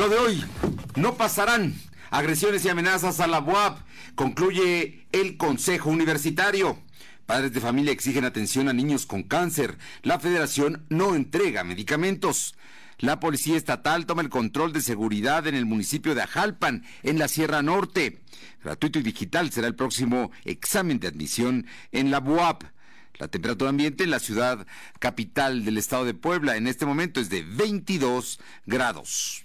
Lo de hoy, no pasarán agresiones y amenazas a la UAP, concluye el Consejo Universitario. Padres de familia exigen atención a niños con cáncer. La federación no entrega medicamentos. La Policía Estatal toma el control de seguridad en el municipio de Ajalpan, en la Sierra Norte. Gratuito y digital será el próximo examen de admisión en la UAP. La temperatura ambiente en la ciudad capital del estado de Puebla en este momento es de 22 grados.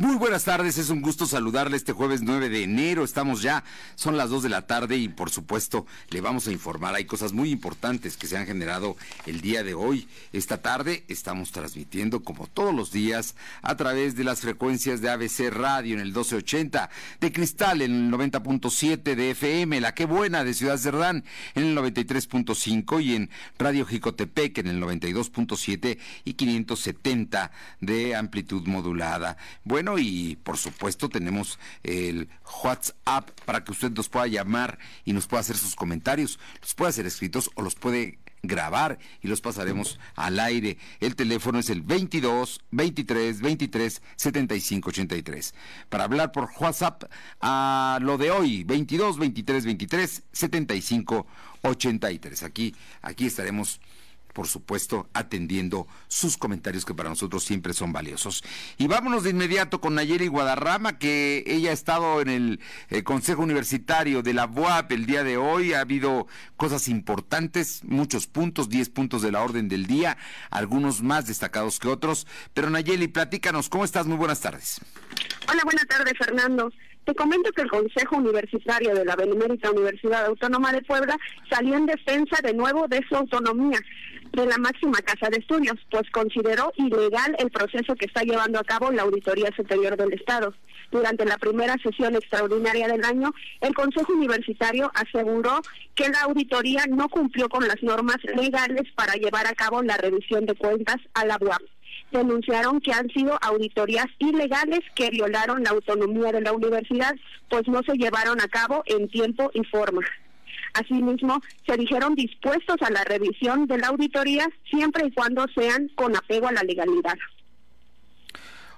Muy buenas tardes, es un gusto saludarle este jueves 9 de enero. Estamos ya, son las 2 de la tarde y por supuesto le vamos a informar. Hay cosas muy importantes que se han generado el día de hoy. Esta tarde estamos transmitiendo como todos los días a través de las frecuencias de ABC Radio en el 1280, de Cristal en el 90.7 de FM, La Que Buena de Ciudad Cerdán en el 93.5 y en Radio Jicotepec en el 92.7 y 570 de amplitud modulada. Bueno, y por supuesto tenemos el WhatsApp para que usted nos pueda llamar y nos pueda hacer sus comentarios. Los puede hacer escritos o los puede grabar y los pasaremos al aire. El teléfono es el 22 23 23 75 83. Para hablar por WhatsApp a lo de hoy, 22 23 23 75 83. Aquí, aquí estaremos por supuesto, atendiendo sus comentarios que para nosotros siempre son valiosos. Y vámonos de inmediato con Nayeli Guadarrama, que ella ha estado en el eh, Consejo Universitario de la UAP el día de hoy. Ha habido cosas importantes, muchos puntos, 10 puntos de la orden del día, algunos más destacados que otros. Pero Nayeli, platícanos, ¿cómo estás? Muy buenas tardes. Hola, buenas tardes, Fernando. Te comento que el Consejo Universitario de la Benemérita Universidad Autónoma de Puebla salió en defensa de nuevo de su autonomía de la máxima casa de estudios, pues consideró ilegal el proceso que está llevando a cabo la Auditoría Superior del Estado. Durante la primera sesión extraordinaria del año, el Consejo Universitario aseguró que la auditoría no cumplió con las normas legales para llevar a cabo la revisión de cuentas a la UAP denunciaron que han sido auditorías ilegales que violaron la autonomía de la universidad, pues no se llevaron a cabo en tiempo y forma. Asimismo, se dijeron dispuestos a la revisión de la auditoría siempre y cuando sean con apego a la legalidad.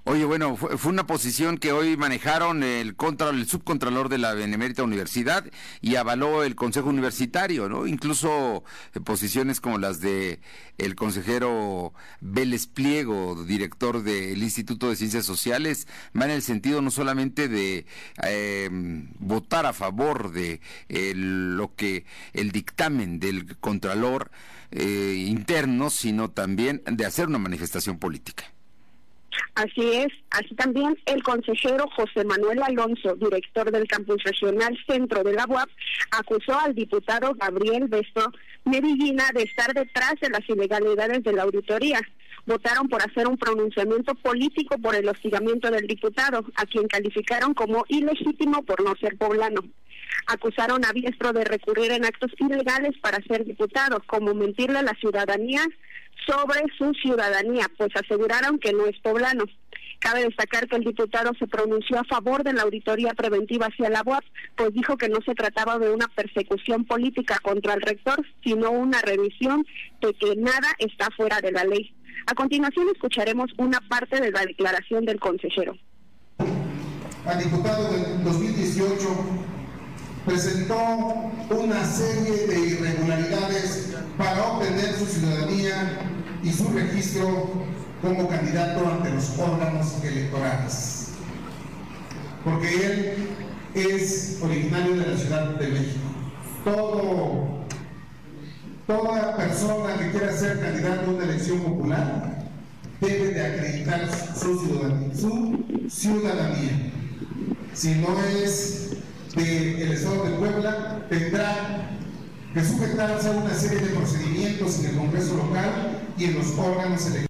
Oye, bueno, fue, una posición que hoy manejaron el contra el subcontralor de la Benemérita Universidad y avaló el Consejo Universitario, ¿no? Incluso eh, posiciones como las de el consejero Vélez Pliego, director del Instituto de Ciencias Sociales, van en el sentido no solamente de em, votar a favor de lo que el dictamen del contralor eh, interno, sino también de hacer una manifestación política. Así es, así también el consejero José Manuel Alonso, director del campus regional centro de la UAP, acusó al diputado Gabriel Besto Medellina de estar detrás de las ilegalidades de la auditoría. Votaron por hacer un pronunciamiento político por el hostigamiento del diputado, a quien calificaron como ilegítimo por no ser poblano acusaron a Biestro de recurrir en actos ilegales para ser diputado, como mentirle a la ciudadanía sobre su ciudadanía, pues aseguraron que no es poblano. Cabe destacar que el diputado se pronunció a favor de la auditoría preventiva hacia la UAP, pues dijo que no se trataba de una persecución política contra el rector, sino una revisión de que nada está fuera de la ley. A continuación escucharemos una parte de la declaración del consejero. Al diputado del 2018 presentó una serie de irregularidades para obtener su ciudadanía y su registro como candidato ante los órganos electorales. Porque él es originario de la Ciudad de México. Toda persona que quiera ser candidato a una elección popular debe de acreditar su ciudadanía. Su ciudadanía. Si no es del Estado de Puebla, tendrá que sujetarse a una serie de procedimientos en el Congreso local y en los órganos electorales.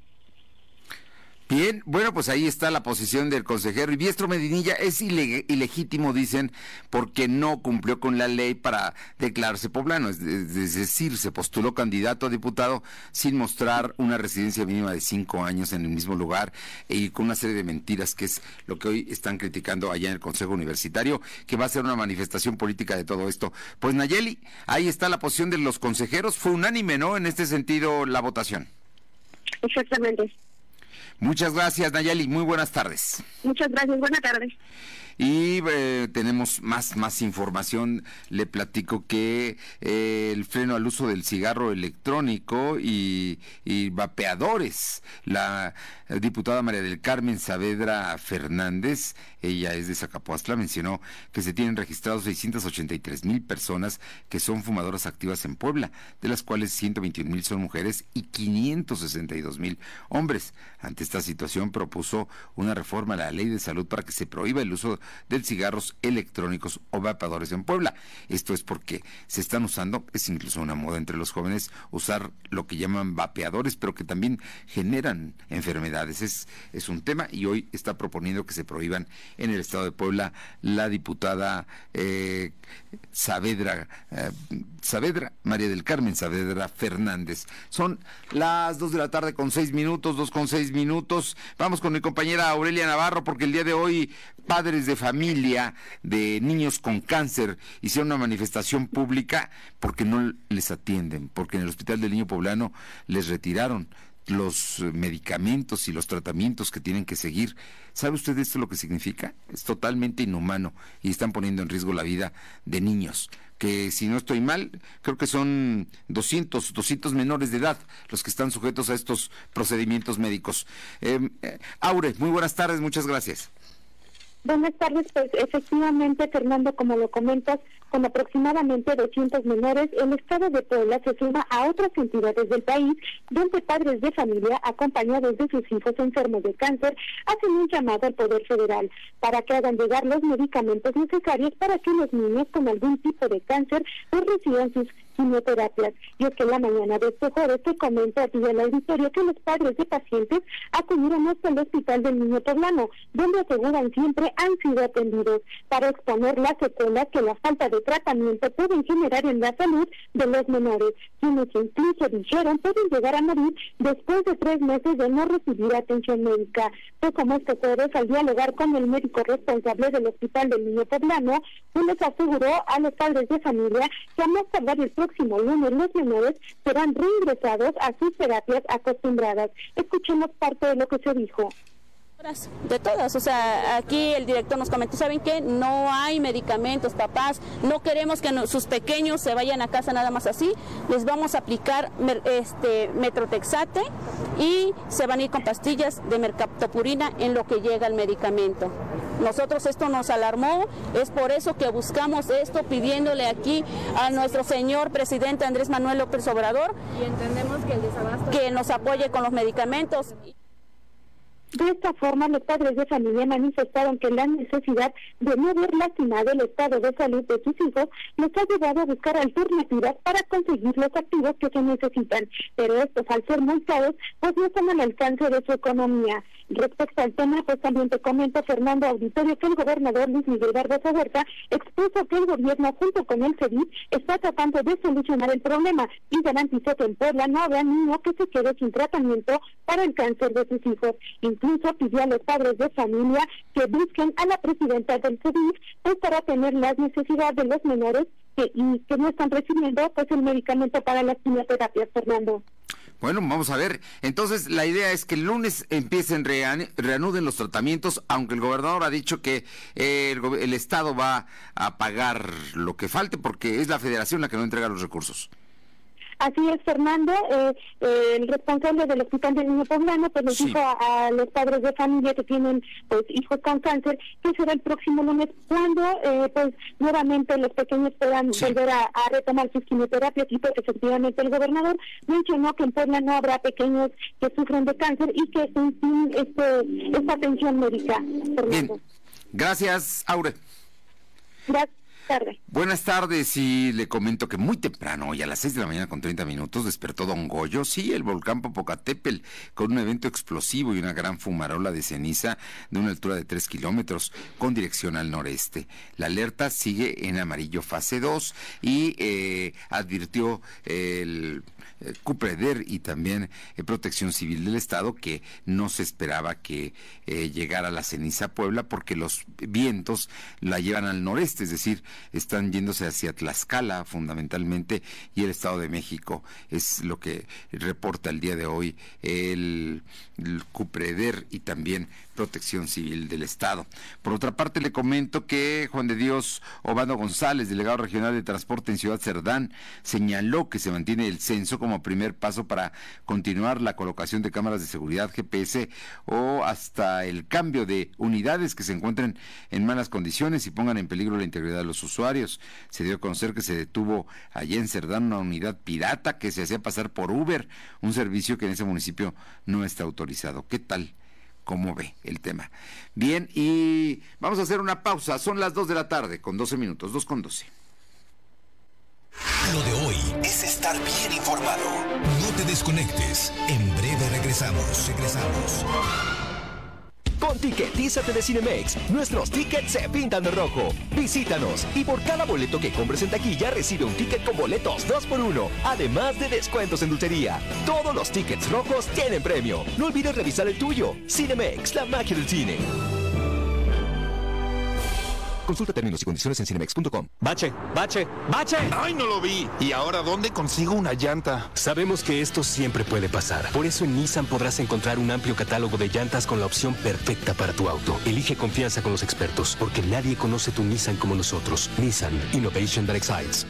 Bien, bueno, pues ahí está la posición del consejero. Y Biestro Medinilla es ilegítimo, dicen, porque no cumplió con la ley para declararse poblano. Es, decir, se postuló candidato a diputado sin mostrar una residencia mínima de cinco años en el mismo lugar y con una serie de mentiras, que es lo que hoy están criticando allá en el Consejo Universitario, que va a ser una manifestación política de todo esto. Pues Nayeli, ahí está la posición de los consejeros. Fue unánime, ¿no? En este sentido, la votación. Exactamente. Muchas gracias, Nayeli. Muy buenas tardes. Muchas gracias. Buenas tardes. Y eh, tenemos más, más información. Le platico que eh, el freno al uso del cigarro electrónico y, y vapeadores. La diputada María del Carmen Saavedra Fernández, ella es de Zacapuastla, mencionó que se tienen registrados 683 mil personas que son fumadoras activas en Puebla, de las cuales 121 mil son mujeres y 562 mil hombres. Ante esta situación propuso una reforma a la ley de salud para que se prohíba el uso de cigarros electrónicos o vapeadores en Puebla. Esto es porque se están usando, es incluso una moda entre los jóvenes, usar lo que llaman vapeadores, pero que también generan enfermedades. Es, es un tema y hoy está proponiendo que se prohíban en el estado de Puebla la diputada eh, Saavedra, eh, Saavedra, María del Carmen Saavedra Fernández. Son las dos de la tarde con seis minutos, dos con seis minutos. Vamos con mi compañera Aurelia Navarro porque el día de hoy padres de familia de niños con cáncer hicieron una manifestación pública porque no les atienden, porque en el Hospital del Niño Poblano les retiraron los medicamentos y los tratamientos que tienen que seguir. ¿Sabe usted esto lo que significa? Es totalmente inhumano y están poniendo en riesgo la vida de niños que si no estoy mal, creo que son 200, 200 menores de edad los que están sujetos a estos procedimientos médicos. Em, eh, Aure, muy buenas tardes, muchas gracias. Buenas tardes, pues efectivamente, Fernando, como lo comentas, con aproximadamente 200 menores, el Estado de Puebla se suma a otras entidades del país donde padres de familia acompañados de sus hijos enfermos de cáncer hacen un llamado al Poder Federal para que hagan llegar los medicamentos necesarios para que los niños con algún tipo de cáncer pues, reciban sus quimioterapias. Y es que en la mañana de este jueves se comenta aquí en el auditorio que los padres de pacientes acudieron hasta el Hospital del Niño Poblano, donde aseguran siempre han sido atendidos para exponer las secuelas que la falta de tratamiento pueden generar en la salud de los menores, quienes incluso dijeron pueden llegar a morir después de tres meses de no recibir atención médica. Fue como este jueves al dialogar con el médico responsable del Hospital del Niño Poblano, quien les aseguró a los padres de familia que a más tardar el próximo lunes los menores serán reingresados a sus terapias acostumbradas. Escuchemos parte de lo que se dijo. De todas, o sea, aquí el director nos comentó, ¿saben qué? No hay medicamentos, papás, no queremos que sus pequeños se vayan a casa nada más así, les vamos a aplicar este metrotexate y se van a ir con pastillas de mercaptopurina en lo que llega el medicamento. Nosotros esto nos alarmó, es por eso que buscamos esto pidiéndole aquí a nuestro señor presidente Andrés Manuel López Obrador y entendemos que el desabasto que nos apoye con los medicamentos. De esta forma, los padres de familia manifestaron que la necesidad de no ver lastimado el estado de salud de sus hijos les ha llevado a buscar alternativas para conseguir los activos que se necesitan, pero estos al ser muy caros, pues no están al alcance de su economía. Respecto al tema, pues también te comenta Fernando Auditorio que el gobernador Luis Miguel Barbosa Huerta expuso que el gobierno junto con el CEDIF está tratando de solucionar el problema y garantizó que en Puebla no habrá niño que se quede sin tratamiento para el cáncer de sus hijos. Incluso pidió a los padres de familia que busquen a la presidenta del CEDIF pues, para tener las necesidades de los menores que, y que no están recibiendo pues el medicamento para las quimioterapias, Fernando. Bueno, vamos a ver. Entonces, la idea es que el lunes empiecen, reanuden los tratamientos, aunque el gobernador ha dicho que eh, el Estado va a pagar lo que falte porque es la federación la que no entrega los recursos. Así es, Fernando, eh, eh, el responsable del Hospital del Niño Poblano, pues les dijo a, los padres de familia que tienen pues hijos con cáncer que será el próximo lunes cuando eh, pues nuevamente los pequeños puedan volver a, retomar sus quimioterapias y pues efectivamente el gobernador mencionó que en Puebla no habrá pequeños que sufren de cáncer y que sin este, esta atención médica. Bien. Gracias, Aure. Gracias. Tarde. Buenas tardes y le comento que muy temprano, hoy a las 6 de la mañana con 30 minutos, despertó Don Goyo, sí, el volcán Popocatépetl, con un evento explosivo y una gran fumarola de ceniza de una altura de 3 kilómetros con dirección al noreste. La alerta sigue en amarillo fase 2 y eh, advirtió el eh, Cupreder y también eh, Protección Civil del Estado que no se esperaba que eh, llegara la ceniza a Puebla porque los vientos la llevan al noreste, es decir, están yéndose hacia Tlaxcala fundamentalmente y el Estado de México es lo que reporta el día de hoy el, el Cupreder y también Protección Civil del Estado. Por otra parte, le comento que Juan de Dios Obando González, delegado regional de transporte en Ciudad Cerdán, señaló que se mantiene el censo como primer paso para continuar la colocación de cámaras de seguridad GPS o hasta el cambio de unidades que se encuentren en malas condiciones y pongan en peligro la integridad de los usuarios. Se dio a conocer que se detuvo allí en Cerdán una unidad pirata que se hacía pasar por Uber, un servicio que en ese municipio no está autorizado. ¿Qué tal? cómo ve el tema. Bien, y vamos a hacer una pausa. Son las 2 de la tarde con 12 minutos, 2 con 12. Lo de hoy es estar bien informado. No te desconectes. En breve regresamos. Regresamos. Con Ticketízate de Cinemex, nuestros tickets se pintan de rojo. Visítanos y por cada boleto que compres en taquilla recibe un ticket con boletos 2x1, además de descuentos en dulcería. Todos los tickets rojos tienen premio. No olvides revisar el tuyo. Cinemex, la magia del cine. Consulta términos y condiciones en cinemex.com. Bache, bache, bache. ¡Ay, no lo vi! ¿Y ahora dónde consigo una llanta? Sabemos que esto siempre puede pasar. Por eso en Nissan podrás encontrar un amplio catálogo de llantas con la opción perfecta para tu auto. Elige confianza con los expertos, porque nadie conoce tu Nissan como nosotros. Nissan Innovation that excites.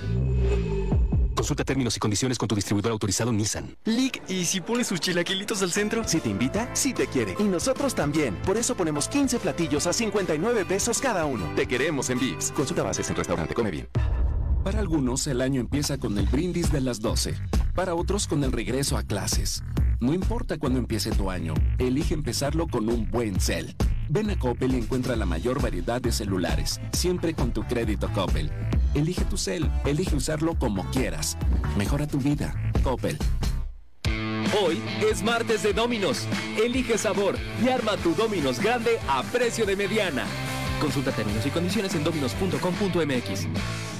Consulta términos y condiciones con tu distribuidor autorizado Nissan. Lick, ¿y si pones sus chilaquilitos al centro? Si te invita, si te quiere. Y nosotros también. Por eso ponemos 15 platillos a 59 pesos cada uno. Te queremos en Vips. Consulta bases en restaurante, come bien. Para algunos, el año empieza con el brindis de las 12. Para otros, con el regreso a clases. No importa cuándo empiece tu año, elige empezarlo con un buen cel. Ven a Coppel y encuentra la mayor variedad de celulares, siempre con tu crédito Coppel. Elige tu cel, elige usarlo como quieras. Mejora tu vida. Coppel. Hoy es martes de Dominos. Elige sabor y arma tu Dominos grande a precio de mediana. Consulta términos y condiciones en dominos.com.mx.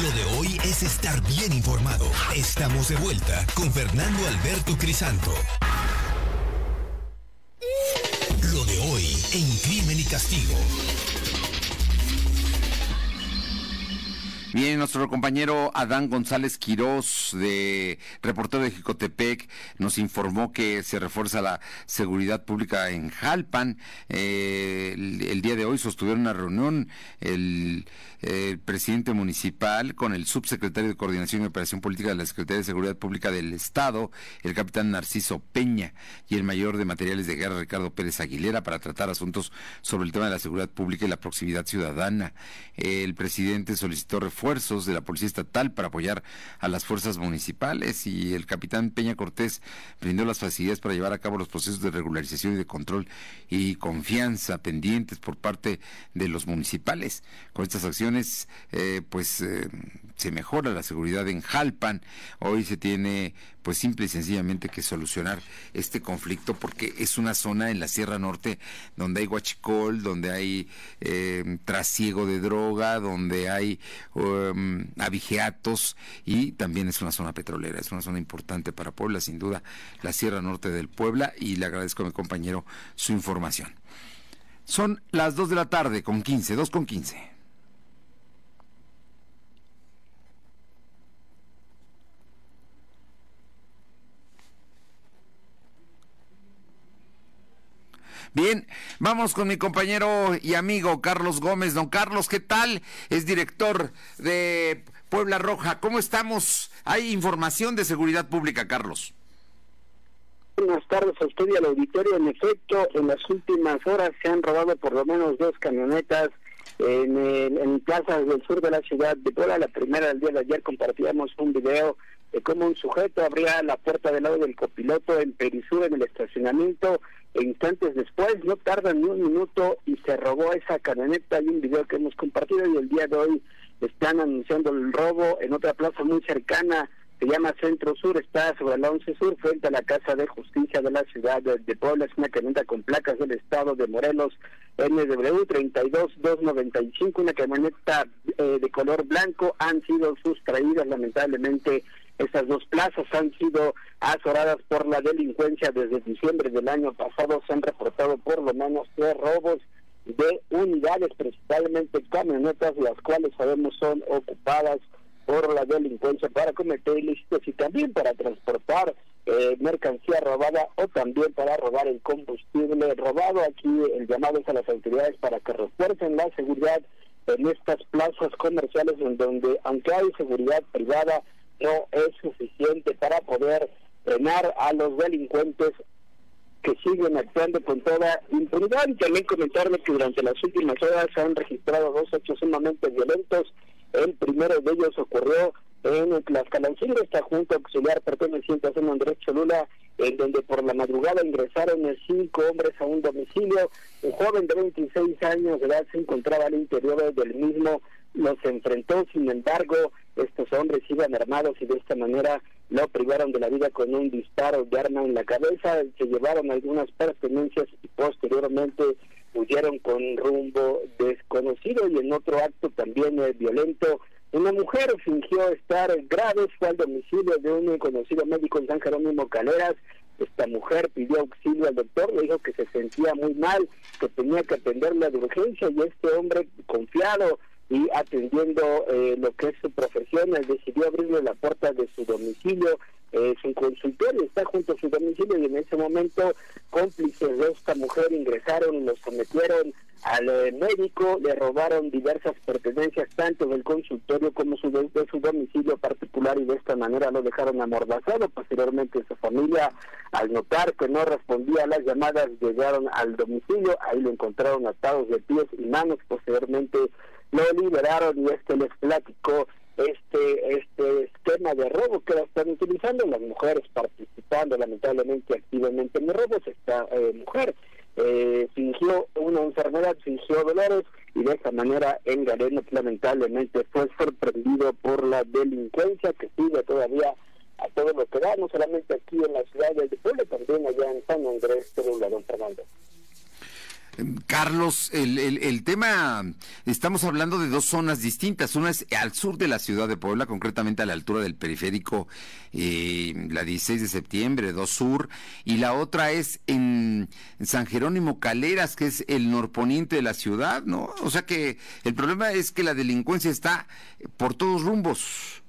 Lo de hoy es estar bien informado. Estamos de vuelta con Fernando Alberto Crisanto. Lo de hoy en Crimen y Castigo. Bien, nuestro compañero Adán González Quirós, de reportero de Jicotepec, nos informó que se refuerza la seguridad pública en Jalpan. Eh, el, día de hoy sostuvieron una reunión el, el, presidente municipal con el subsecretario de Coordinación y Operación Política de la Secretaría de Seguridad Pública del Estado, el capitán Narciso Peña, y el mayor de materiales de guerra, Ricardo Pérez Aguilera, para tratar asuntos sobre el tema de la seguridad pública y la proximidad ciudadana. El presidente solicitó de la Policía Estatal para apoyar a las fuerzas municipales y el capitán Peña Cortés brindó las facilidades para llevar a cabo los procesos de regularización y de control y confianza pendientes por parte de los municipales. Con estas acciones, eh, pues eh, se mejora la seguridad en Jalpan. Hoy se tiene, pues simple y sencillamente que solucionar este conflicto porque es una zona en la Sierra Norte donde hay guachicol, donde hay eh, trasiego de droga, donde hay um, abigeatos y también es una zona petrolera, es una zona importante para Puebla, sin duda, la Sierra Norte del Puebla y le agradezco a mi compañero su información. Son las 2 de la tarde con 15, 2 con 15. Bien, vamos con mi compañero y amigo Carlos Gómez. Don Carlos, ¿qué tal? Es director de Puebla Roja. ¿Cómo estamos? Hay información de seguridad pública, Carlos. Buenas tardes a usted y al auditorio. En efecto, en las últimas horas se han robado por lo menos dos camionetas en, en plazas del sur de la ciudad de Puebla. La primera del día de ayer compartíamos un video de cómo un sujeto abría la puerta del lado del copiloto en Perisur en el estacionamiento instantes después, no tarda ni un minuto y se robó esa camioneta. Hay un video que hemos compartido y el día de hoy están anunciando el robo en otra plaza muy cercana se llama Centro Sur, está sobre la 11 Sur, frente a la Casa de Justicia de la ciudad de, Puebla. Es una camioneta con placas del estado de Morelos, NW 32295, una camioneta eh, de color blanco. Han sido sustraídas, lamentablemente, estas dos plazas han sido azoradas por la delincuencia desde diciembre del año pasado. Se han reportado por lo menos tres robos de unidades, principalmente camionetas, las cuales sabemos son ocupadas por la delincuencia para cometer ilícitos y también para transportar eh, mercancía robada o también para robar el combustible robado. Aquí el llamado es a las autoridades para que refuercen la seguridad en estas plazas comerciales en donde aunque hay seguridad privada no es suficiente para poder frenar a los delincuentes que siguen actuando con toda impunidad. Y también comentarle que durante las últimas horas se han registrado dos hechos sumamente violentos. El primero de ellos ocurrió en Tlaxcalancingo, esta junta auxiliar perteneciente a San Andrés Cholula, en donde por la madrugada ingresaron cinco hombres a un domicilio. Un joven de 26 años de edad se encontraba al interior del mismo, los enfrentó, sin embargo, estos hombres iban armados y de esta manera lo privaron de la vida con un disparo de arma en la cabeza, se llevaron algunas pertenencias y posteriormente huyeron con rumbo desconocido y en otro acto también eh, violento una mujer fingió estar grave, fue al domicilio de un conocido médico en San Jerónimo Caleras. Esta mujer pidió auxilio al doctor, le dijo que se sentía muy mal, que tenía que atenderla de urgencia y este hombre confiado y atendiendo eh, lo que es su profesión, decidió abrirle la puerta de su domicilio, eh, su consultorio está junto a su domicilio y en ese momento cómplices de esta mujer ingresaron y lo sometieron al médico, le robaron diversas pertenencias tanto del consultorio como su, de, su domicilio particular y de esta manera lo dejaron amordazado. Posteriormente su familia, al notar que no respondía a las llamadas, llegaron al domicilio, ahí lo encontraron atados de pies y manos, posteriormente lo liberaron y este les platicó este este esquema de robo que la están utilizando. Las mujeres participando lamentablemente activamente en el robo esta eh, mujer eh, fingió una enfermedad fingió dolores y de esta manera en Galeno lamentablemente fue sorprendido por la delincuencia que sigue todavía a todo lo que da no solamente aquí en la ciudad de Puebla también allá en San Andrés de don Fernando Carlos, el, el, tema, estamos hablando de dos zonas distintas. Una es al sur de la ciudad de Puebla, concretamente a la altura del periférico, eh, la 16 de septiembre, dos sur, y la otra es en, San Jerónimo Caleras, que es el norponiente de la ciudad, ¿no? O sea que el problema es que la delincuencia está por todos rumbos.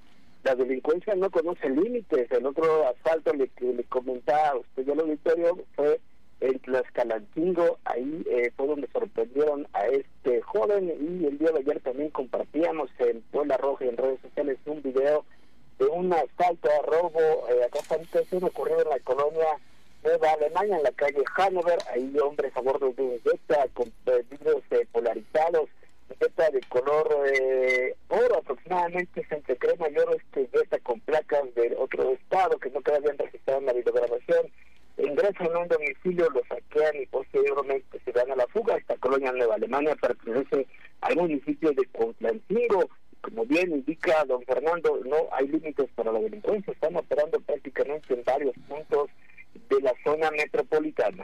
La delincuencia no conoce límites. El otro asfalto le, que le comentaba usted ya el auditorio fue en Tlaxcalancingo, ahí eh, fue donde sorprendieron a este joven y el día de ayer también compartíamos en Puebla Roja y en redes sociales un video de un asalto a robo, eh, está ocurrido en la colonia Nueva Alemania, en la calle Hanover, ahí hombres a bordo de un Jetta con vidrios eh, polarizados, Jetta de color eh, oro aproximadamente, se entre crema y oro, este Jetta con placas de otro estado que no quedaban registrado en la videograbación, ingresan a un domicilio, lo saquean y posteriormente se dan a la fuga. Esta colonia Nueva Alemania pertenece al municipio de Contlancingo. Como bien indica don Fernando, no hay límites para la delincuencia. Están operando prácticamente en varios puntos de la zona metropolitana.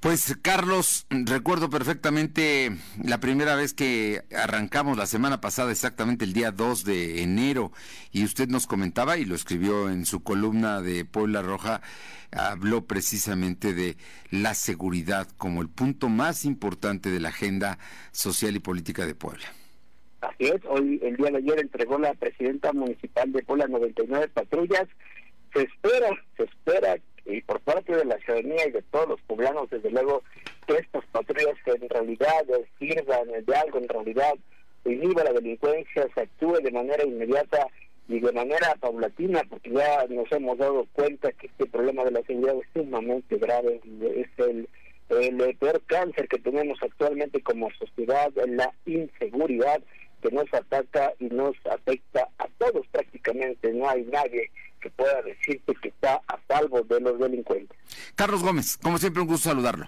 Pues Carlos, recuerdo perfectamente la primera vez que arrancamos la semana pasada, exactamente el día 2 de enero, y usted nos comentaba y lo escribió en su columna de Puebla Roja, habló precisamente de la seguridad como el punto más importante de la agenda social y política de Puebla. Así es, hoy el día de ayer entregó la presidenta municipal de Puebla 99 patrullas. Se espera, se espera y por parte de la ciudadanía y de todos los poblanos, desde luego, que estas patrullas en realidad sirvan de algo, en realidad inhiba la delincuencia, se actúe de manera inmediata y de manera paulatina, porque ya nos hemos dado cuenta que este problema de la seguridad es sumamente grave, es el, el peor cáncer que tenemos actualmente como sociedad, la inseguridad que nos ataca y nos afecta a todos prácticamente, no hay nadie que pueda decirte que está a salvo de los delincuentes. Carlos Gómez, como siempre un gusto saludarlo.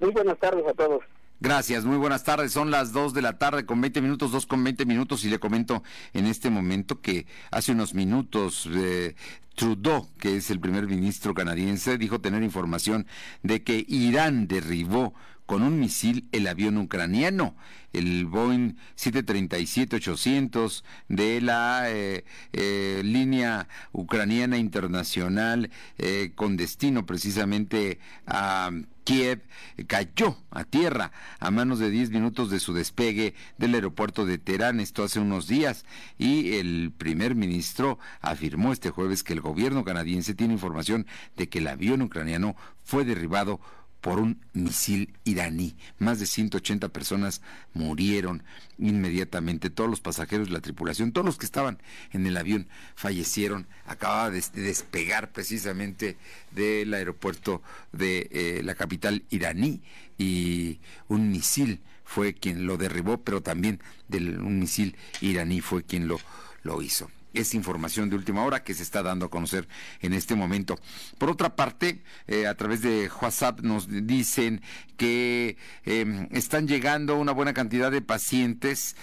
Muy buenas tardes a todos. Gracias, muy buenas tardes. Son las 2 de la tarde con 20 minutos, 2 con 20 minutos y le comento en este momento que hace unos minutos eh, Trudeau, que es el primer ministro canadiense, dijo tener información de que Irán derribó con un misil el avión ucraniano, el Boeing 737-800 de la eh, eh, línea ucraniana internacional eh, con destino precisamente a Kiev cayó a tierra a manos de 10 minutos de su despegue del aeropuerto de Teherán, esto hace unos días, y el primer ministro afirmó este jueves que el gobierno canadiense tiene información de que el avión ucraniano fue derribado por un misil iraní. Más de 180 personas murieron inmediatamente. Todos los pasajeros la tripulación, todos los que estaban en el avión fallecieron. Acababa de despegar precisamente del aeropuerto de eh, la capital iraní y un misil fue quien lo derribó, pero también del, un misil iraní fue quien lo, lo hizo es información de última hora que se está dando a conocer en este momento. Por otra parte, eh, a través de WhatsApp nos dicen que em, están llegando una buena cantidad de pacientes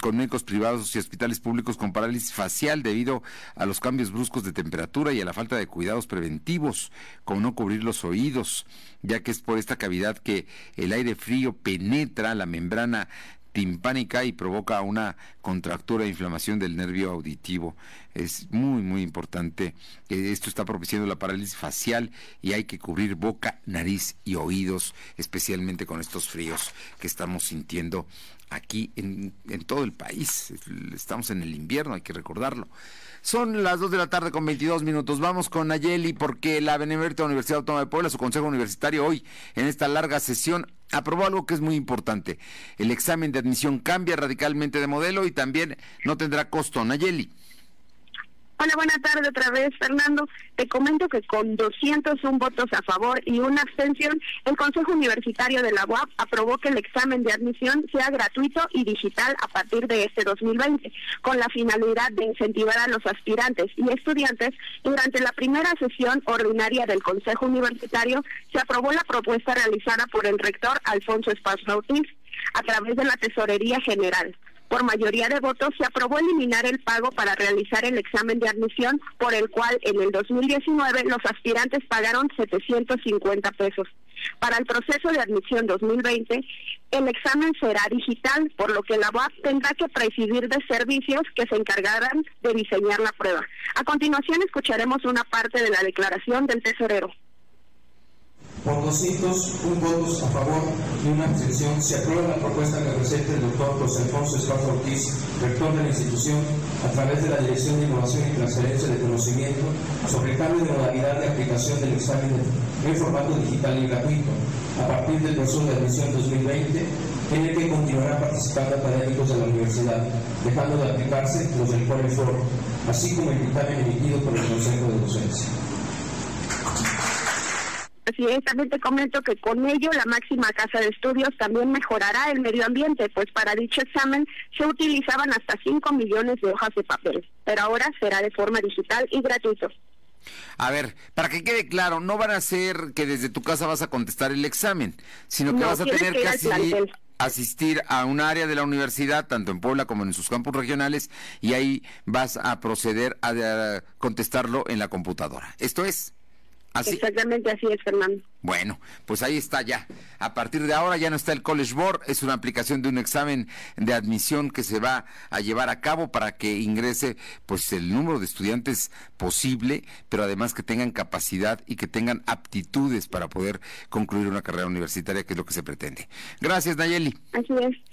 con médicos privados y hospitales públicos con parálisis facial debido a los cambios bruscos de temperatura y a la falta de cuidados preventivos, como no cubrir los oídos, ya que es por esta cavidad que el aire frío penetra la membrana timpánica y provoca una contractura e inflamación del nervio auditivo. Es muy, muy importante. Eh, esto está propiciando la parálisis facial y hay que cubrir boca, nariz y oídos, especialmente con estos fríos que estamos sintiendo aquí en, en todo el país. Estamos en el invierno, hay que recordarlo. Son las 2 de la tarde con 22 minutos. Vamos con Nayeli porque la Benemérita Universidad Autónoma de Puebla, su consejo universitario hoy, en esta larga sesión, aprobó algo que es muy importante. El examen de admisión cambia radicalmente de modelo y también no tendrá costo. Nayeli. Hola, buenas tardes otra vez, Fernando. Te comento que con 201 votos a favor y una abstención, el Consejo Universitario de la UAP aprobó que el examen de admisión sea gratuito y digital a partir de este 2020, con la finalidad de incentivar a los aspirantes y estudiantes. Durante la primera sesión ordinaria del Consejo Universitario se aprobó la propuesta realizada por el rector Alfonso Espaz Ortiz a través de la Tesorería General por mayoría de votos, se aprobó eliminar el pago para realizar el examen de admisión, por el cual en el 2019 los aspirantes pagaron 750 pesos. Para el proceso de admisión 2020, el examen será digital, por lo que la UAP tendrá que prescindir de servicios que se encargarán de diseñar la prueba. A continuación escucharemos una parte de la declaración del tesorero. Por 201 votos a favor y una abstención, se aprueba la propuesta que presenta el doctor José Alfonso Esparza Ortiz, rector de la institución, a través de la Dirección de Innovación y Transferencia de Conocimiento, sobre cambio de modalidad de aplicación del examen en formato digital y gratuito. A partir del proceso de admisión 2020, tiene que continuar participando académicos de la universidad, dejando de aplicarse los del Core así como el dictamen emitido por el Consejo de Docencia. Así es, también te comento que con ello la máxima casa de estudios también mejorará el medio ambiente, pues para dicho examen se utilizaban hasta 5 millones de hojas de papel, pero ahora será de forma digital y gratuito. A ver, para que quede claro, no van a ser que desde tu casa vas a contestar el examen, sino que vas a tener que, asistir a un área de la universidad, tanto en Puebla como en sus campus regionales, y ahí vas a proceder a contestarlo en la computadora. Esto es. Exactamente así es, Fernando. Bueno, pues ahí está ya. A partir de ahora ya no está el College Board, es una aplicación de un examen de admisión que se va a llevar a cabo para que ingrese pues el número de estudiantes posible, pero además que tengan capacidad y que tengan aptitudes para poder concluir una carrera universitaria, que es lo que se pretende. Gracias, Nayeli. Así es.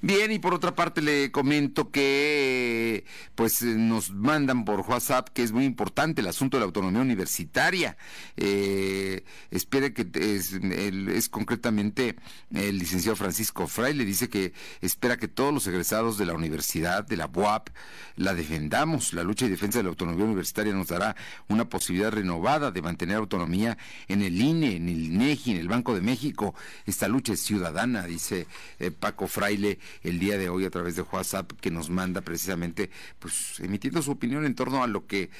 Bien, y por otra parte le comento que pues nos mandan por WhatsApp que es muy importante el asunto de la autonomía universitaria. Eh, espere que es, es, concretamente el licenciado Francisco Fray, le dice que espera que todos los egresados de la universidad, de la UAP, la defendamos. La lucha y defensa de la autonomía universitaria nos dará una posibilidad renovada de mantener autonomía en el INE, en el INEGI, en el Banco de México. Esta lucha es ciudadana, dice eh, Paco Fraile el día de hoy a través de WhatsApp que nos manda precisamente pues emitiendo su opinión en torno a lo que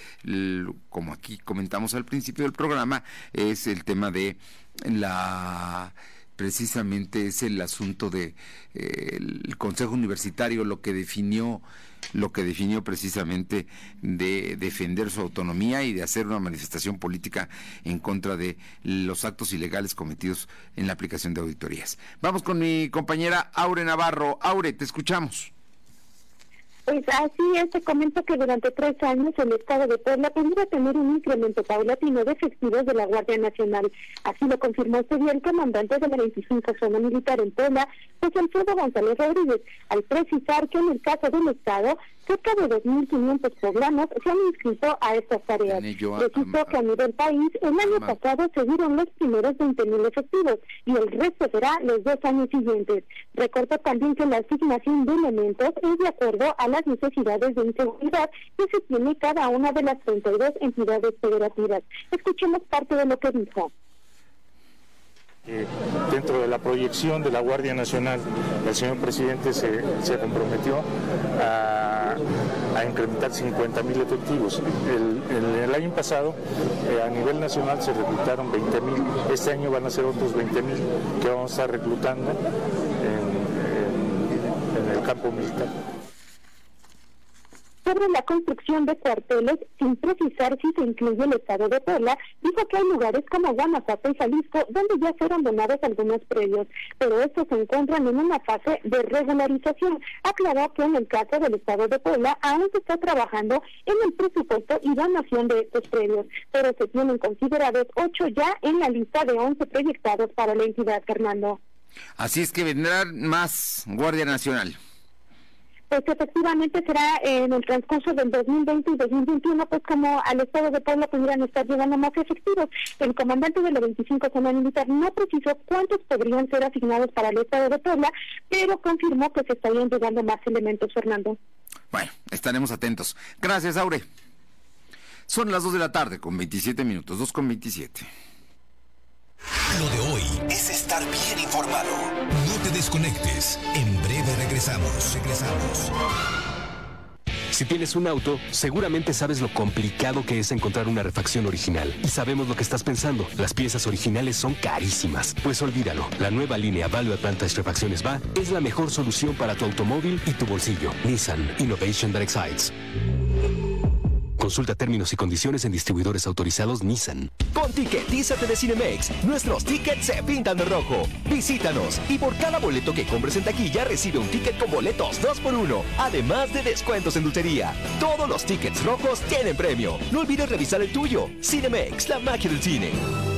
como aquí comentamos al principio del programa es el tema de la precisamente es el asunto de eh, el Consejo Universitario lo que definió lo que definió precisamente de defender su autonomía y de hacer una manifestación política en contra de los actos ilegales cometidos en la aplicación de auditorías. Vamos con mi compañera Aure Navarro. Aure, te escuchamos. Pues así es, te comento que durante tres años el Estado de Puebla tendría tener un incremento paulatino de efectivos de la Guardia Nacional. Así lo confirmó este día el comandante de la 25 Zona Militar en Puebla, José Alfredo González Rodríguez, al precisar que en el caso del Estado cerca de 2.500 poblanos se han inscrito a estas tareas. Resultó que a nivel país, el año pasado se dieron los primeros 20.000 efectivos y el resto será los dos años siguientes. Recordó también que la asignación de elementos es de acuerdo a las necesidades de inseguridad que se tiene cada una de las 32 entidades federativas. Escuchemos parte de lo que dijo. Dentro de la proyección de la Guardia Nacional, el señor presidente se, comprometió a, incrementar 50 mil efectivos. El, año pasado, eh, a nivel nacional, se reclutaron 20 mil. Este año van a ser otros 20 mil que vamos a estar reclutando en el campo militar sobre la construcción de cuarteles, sin precisar si se incluye el estado de Puebla, dijo que hay lugares como Guanajuato y Jalisco donde ya fueron donados algunos predios, pero estos se encuentran en una fase de regularización. Aclaró que en el caso del estado de Puebla aún se está trabajando en el presupuesto y donación de estos predios, pero se tienen considerados ocho ya en la lista de once proyectados para la entidad, Fernando. Así es que vendrán más Guardia Nacional pues efectivamente será en el transcurso del 2020 y 2021, pues como al Estado de Puebla pudieran estar llegando más efectivos. El comandante de la 25 Zona Militar no precisó cuántos podrían ser asignados para el Estado de Puebla, pero confirmó que se estarían llegando más elementos, Fernando. Bueno, estaremos atentos. Gracias, Aure. Son las 2 de la tarde con 27 minutos, 2 con 27. Lo de hoy estar bien informado. No te desconectes. En breve regresamos. Regresamos. Si tienes un auto, seguramente sabes lo complicado que es encontrar una refacción original. Y sabemos lo que estás pensando. Las piezas originales son carísimas. Pues olvídalo. La nueva línea Value Advantage Refacciones Va es la mejor solución para tu automóvil y tu bolsillo. Nissan Innovation that excites. Consulta términos y condiciones en distribuidores autorizados Nissan. Con Tiquetízate de Cinemex, nuestros tickets se pintan de rojo. Visítanos y por cada boleto que compres en taquilla recibe un ticket con boletos 2x1, además de descuentos en dulcería. Todos los tickets rojos tienen premio. No olvides revisar el tuyo. Cinemex, la magia del cine.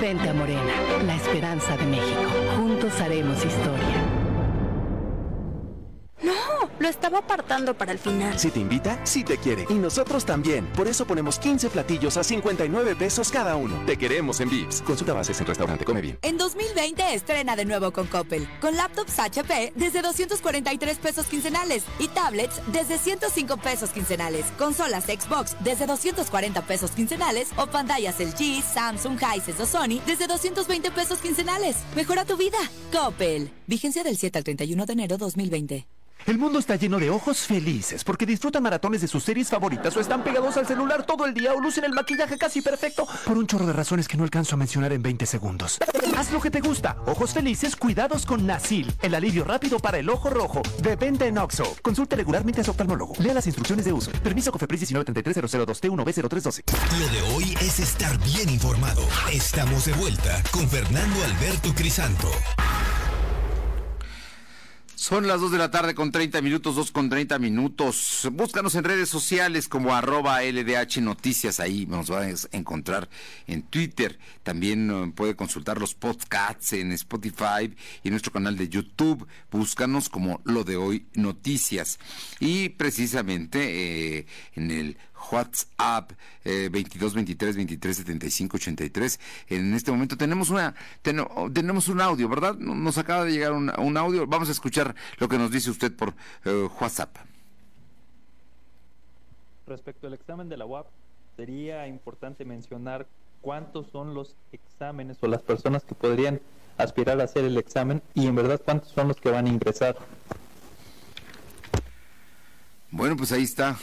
Vente a Morena, la esperanza de México. Juntos haremos historia. Lo estaba apartando para el final. Si te invita, sí te quiere. Y nosotros también. Por eso ponemos 15 platillos a 59 pesos cada uno. Te queremos en Vips. Consulta bases en restaurante Come Bien. En 2020 estrena de nuevo con Coppel. Con laptops HP desde 243 pesos quincenales. Y tablets desde 105 pesos quincenales. Consolas Xbox desde 240 pesos quincenales. O pantallas LG, Samsung, Hisense o Sony desde 220 pesos quincenales. Mejora tu vida. Coppel. Vigencia del 7 al 31 de enero 2020. El mundo está lleno de ojos felices porque disfrutan maratones de sus series favoritas o están pegados al celular todo el día o lucen el maquillaje casi perfecto por un chorro de razones que no alcanzo a mencionar en 20 segundos. Haz lo que te gusta. Ojos felices, cuidados con Nasil. El alivio rápido para el ojo rojo. De en Oxo. Consulte regularmente a su oftalmólogo. Lea las instrucciones de uso. Permiso COFEPRIS 1933002 t 1 b 0312 Lo de hoy es estar bien informado. Estamos de vuelta con Fernando Alberto Crisanto. Son las 2 de la tarde con 30 minutos, 2 con 30 minutos. Búscanos en redes sociales como arroba LDH Noticias, ahí nos vas a encontrar en Twitter. También eh, puede consultar los podcasts en Spotify y nuestro canal de YouTube. Búscanos como Lo de Hoy Noticias. Y precisamente eh, en el WhatsApp eh, 22 23 23 75 83. En este momento tenemos una tenemos un audio, ¿verdad? Nos acaba de llegar un, audio. Vamos a escuchar lo que nos dice usted por eh, WhatsApp. Respecto al examen de la UAP, sería importante mencionar cuántos son los exámenes o las personas que podrían aspirar a hacer el examen y en verdad cuántos son los que van a ingresar. Bueno, pues ahí está.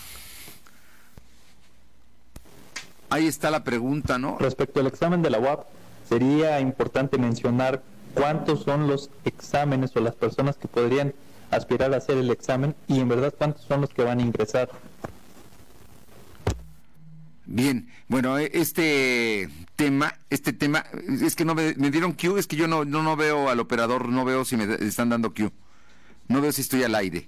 Ahí está la pregunta, ¿no? Respecto al examen de la UAP, sería importante mencionar cuántos son los exámenes o las personas que podrían aspirar a hacer el examen y en verdad cuántos son los que van a ingresar. Bien, bueno, e, este tema, este tema, es que no me, dieron Q, es que yo no, no, no veo al operador, no veo si me están dando Q, no veo si estoy al aire.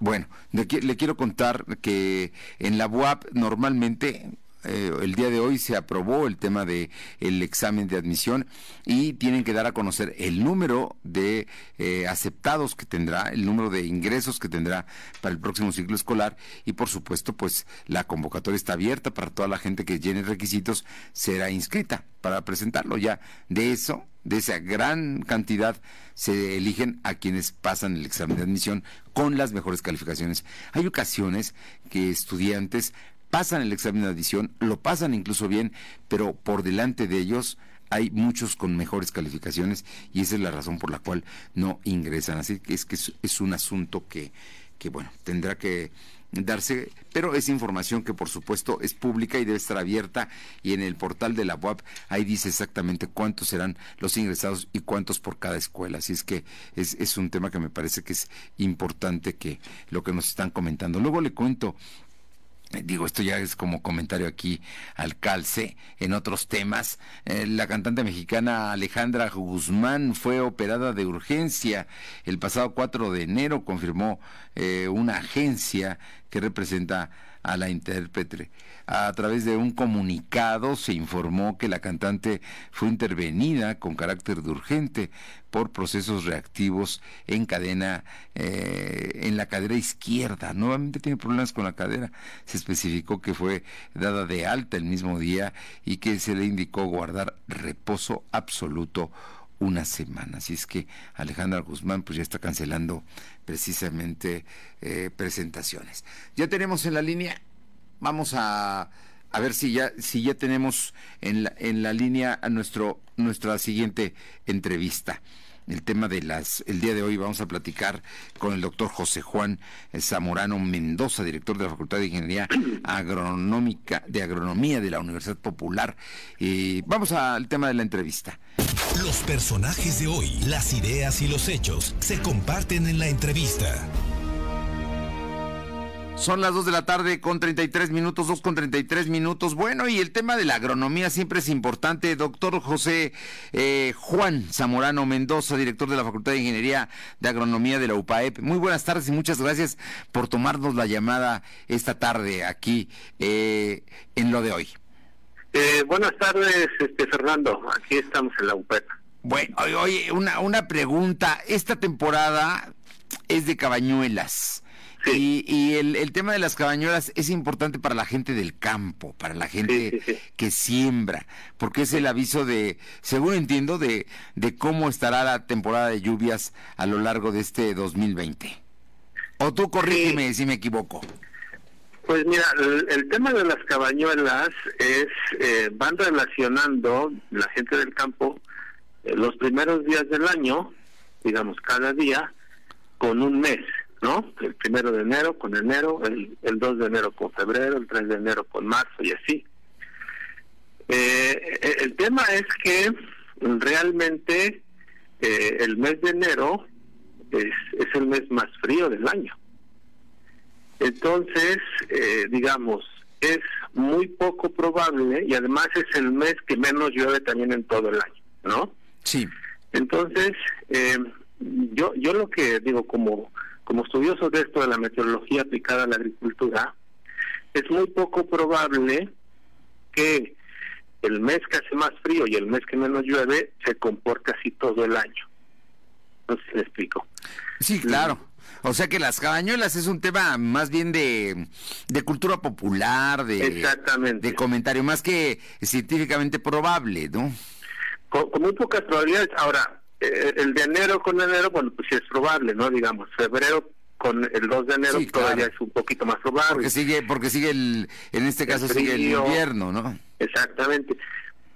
Bueno, le, le quiero contar que en la UAP normalmente eh, el día de hoy se aprobó el tema de el examen de admisión y tienen que dar a conocer el número de eh, aceptados que tendrá, el número de ingresos que tendrá para el próximo ciclo escolar y por supuesto pues la convocatoria está abierta para toda la gente que llene requisitos será inscrita para presentarlo ya de eso de esa gran cantidad se eligen a quienes pasan el examen de admisión con las mejores calificaciones. Hay ocasiones que estudiantes pasan el examen de adición, lo pasan incluso bien, pero por delante de ellos hay muchos con mejores calificaciones y esa es la razón por la cual no ingresan. Así que es que es, un asunto que, que, bueno, tendrá que darse, pero es información que por supuesto es pública y debe estar abierta y en el portal de la UAP ahí dice exactamente cuántos serán los ingresados y cuántos por cada escuela. Así es que es, es un tema que me parece que es importante que lo que nos están comentando. Luego le cuento digo, esto ya es como comentario aquí al calce. En otros temas, eh, la cantante mexicana Alejandra Guzmán fue operada de urgencia el pasado 4 de enero, confirmó eh, una agencia que representa a la intérprete. A través de un comunicado se informó que la cantante fue intervenida con carácter de urgente por procesos reactivos en cadena, eh, en la cadera izquierda. Nuevamente tiene problemas con la cadera. Se especificó que fue dada de alta el mismo día y que se le indicó guardar reposo absoluto una semana. Así es que Alejandra Guzmán pues ya está cancelando precisamente eh, presentaciones. Ya tenemos en la línea Vamos a, a ver si ya, si ya tenemos en la, en la línea a nuestro, nuestra siguiente entrevista el tema de las el día de hoy vamos a platicar con el doctor José Juan Zamorano Mendoza, director de la Facultad de Ingeniería Agronómica de Agronomía de la Universidad Popular. Y vamos al tema de la entrevista. Los personajes de hoy, las ideas y los hechos se comparten en la entrevista. Son las 2 de la tarde con 33 minutos, 2 con 33 minutos. Bueno, y el tema de la agronomía siempre es importante. Doctor José eh, Juan Zamorano Mendoza, director de la Facultad de Ingeniería de Agronomía de la UPAEP. Muy buenas tardes y muchas gracias por tomarnos la llamada esta tarde aquí eh, en lo de hoy. Eh, buenas tardes, este Fernando. Aquí estamos en la UPAEP. Bueno, oye, una, una pregunta. Esta temporada es de cabañuelas. Y, el, tema de las cabañuelas es importante para la gente del campo, para la gente que siembra, porque es el aviso de, según entiendo, de, de cómo estará la temporada de lluvias a lo largo de este 2020. O tú corrígeme si me equivoco. Pues mira, el, tema de las cabañuelas es, eh, van relacionando la gente del campo eh, los primeros días del año, digamos cada día, con un mes ¿no? El primero de enero con enero, el, el 2 de enero con febrero, el 3 de enero con marzo y así. Eh, el tema es que realmente eh, el mes de enero es, es el mes más frío del año. Entonces, eh, digamos, es muy poco probable y además es el mes que menos llueve también en todo el año, ¿no? Sí. Entonces, eh, yo yo lo que digo como como estudioso de esto de la meteorología aplicada a la agricultura, es muy poco probable que el mes que hace más frío y el mes que menos llueve se comporte así todo el año. No sé si me explico. Sí, claro. O sea que las cabañuelas es un tema más bien de, de cultura popular, de, Exactamente. de comentario, más que científicamente probable, ¿no? Con, con muy pocas probabilidades. Ahora, eh, el de enero con enero, bueno, pues sí es probable, ¿no? Digamos, febrero con el 2 de enero Sí, todavía claro. es un poquito más probable. Porque sigue, porque sigue el, en este El caso sigue el invierno, ¿no? Exactamente.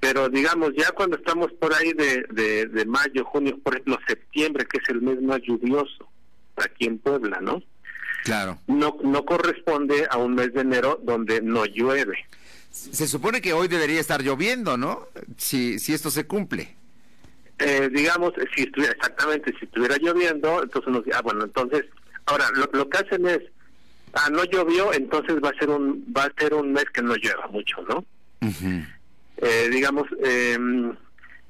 Pero digamos, ya cuando estamos por ahí de, de, de mayo, junio, por ejemplo, septiembre, que es el mes más lluvioso aquí en Puebla, ¿no? Claro. No, no corresponde a un mes de enero donde no llueve. Se supone que hoy debería estar lloviendo, ¿no? Si, si esto se cumple. Eh, digamos, si estuviera, exactamente, si estuviera lloviendo, entonces nos, ah, bueno, entonces, ahora, lo, lo que hacen es, ah, no llovió, entonces va a ser un, va a ser un mes que no llueva mucho, ¿no? Eh, digamos, eh,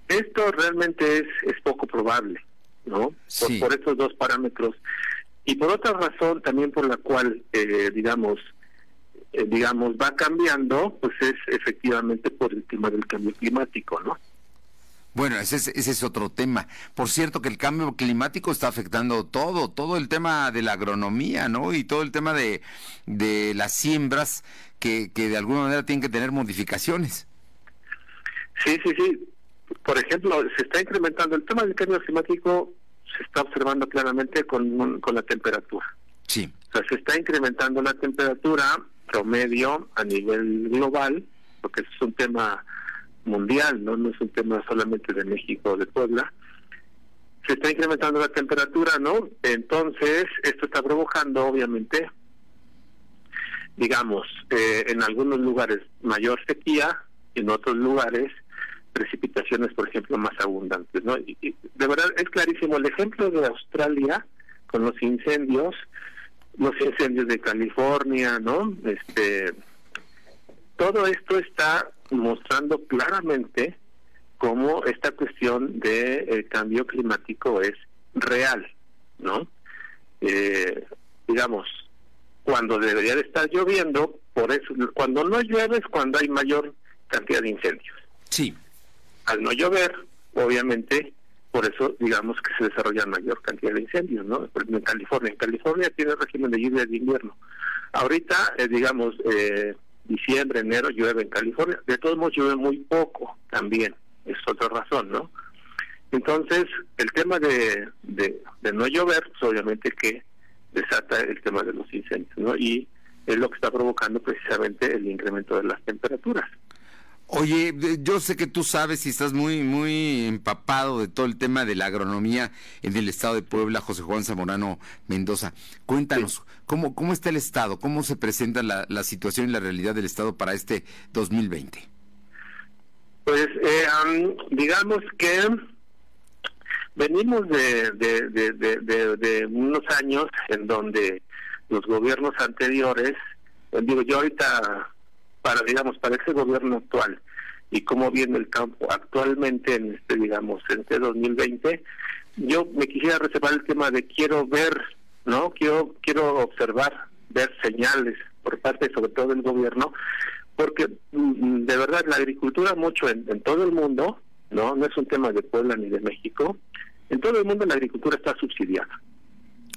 esto realmente es, es poco probable, ¿no? Por, Sí. por estos dos parámetros. Y por otra razón también por la cual, eh, digamos, eh, digamos, va cambiando, pues es efectivamente por el tema del cambio climático, ¿no? Bueno, ese es, ese es otro tema. Por cierto que el cambio climático está afectando todo, todo el tema de la agronomía, ¿no? Y todo el tema de, de las siembras que, que de alguna manera tienen que tener modificaciones. Sí, sí, sí. Por ejemplo, se está incrementando el tema del cambio climático, se está observando claramente con, con la temperatura. Sí. O sea, se está incrementando la temperatura promedio a nivel global, porque es un tema mundial, no no es un tema solamente de México o de Puebla. Se está incrementando la temperatura, ¿no? Entonces, esto está provocando, obviamente, digamos, eh, en algunos lugares mayor sequía, en otros lugares precipitaciones, por ejemplo, más abundantes, ¿no? Y, y de verdad es clarísimo el ejemplo de Australia con los incendios, los incendios de California, ¿no? Este, todo esto está mostrando claramente cómo esta cuestión de eh, cambio climático es real, ¿no? Eh, digamos, cuando debería de estar lloviendo, por eso, cuando no llueve es cuando hay mayor cantidad de incendios. Sí. Al no llover, obviamente, por eso digamos que se desarrolla mayor cantidad de incendios, ¿no? En California. En California tiene régimen de lluvia de invierno. Ahorita, eh, digamos, eh, diciembre, enero llueve en California. De todos modos llueve muy poco también. Es otra razón, ¿no? Entonces, el tema de, de, no llover, pues obviamente que desata el tema de los incendios, ¿no? Y es lo que está provocando precisamente el incremento de las temperaturas. Oye, yo sé que tú sabes y estás muy, muy empapado de todo el tema de la agronomía en el estado de Puebla, José Juan Zamorano Mendoza. Cuéntanos, ¿cómo, cómo está el estado? ¿Cómo se presenta la, la situación y la realidad del estado para este 2020? Pues eh, am, digamos que venimos de, de, de, de, de- de unos años en donde los gobiernos anteriores, eh, digo yo ahorita, para digamos, para ese gobierno actual y cómo viene el campo actualmente en este, digamos, en este 2020, yo me quisiera reservar el tema de quiero ver, ¿no? Quiero, quiero observar, ver señales por parte sobre todo del gobierno, porque mm, de verdad la agricultura mucho en, en todo el mundo, no no es un tema de Puebla ni de México, en todo el mundo la agricultura está subsidiada.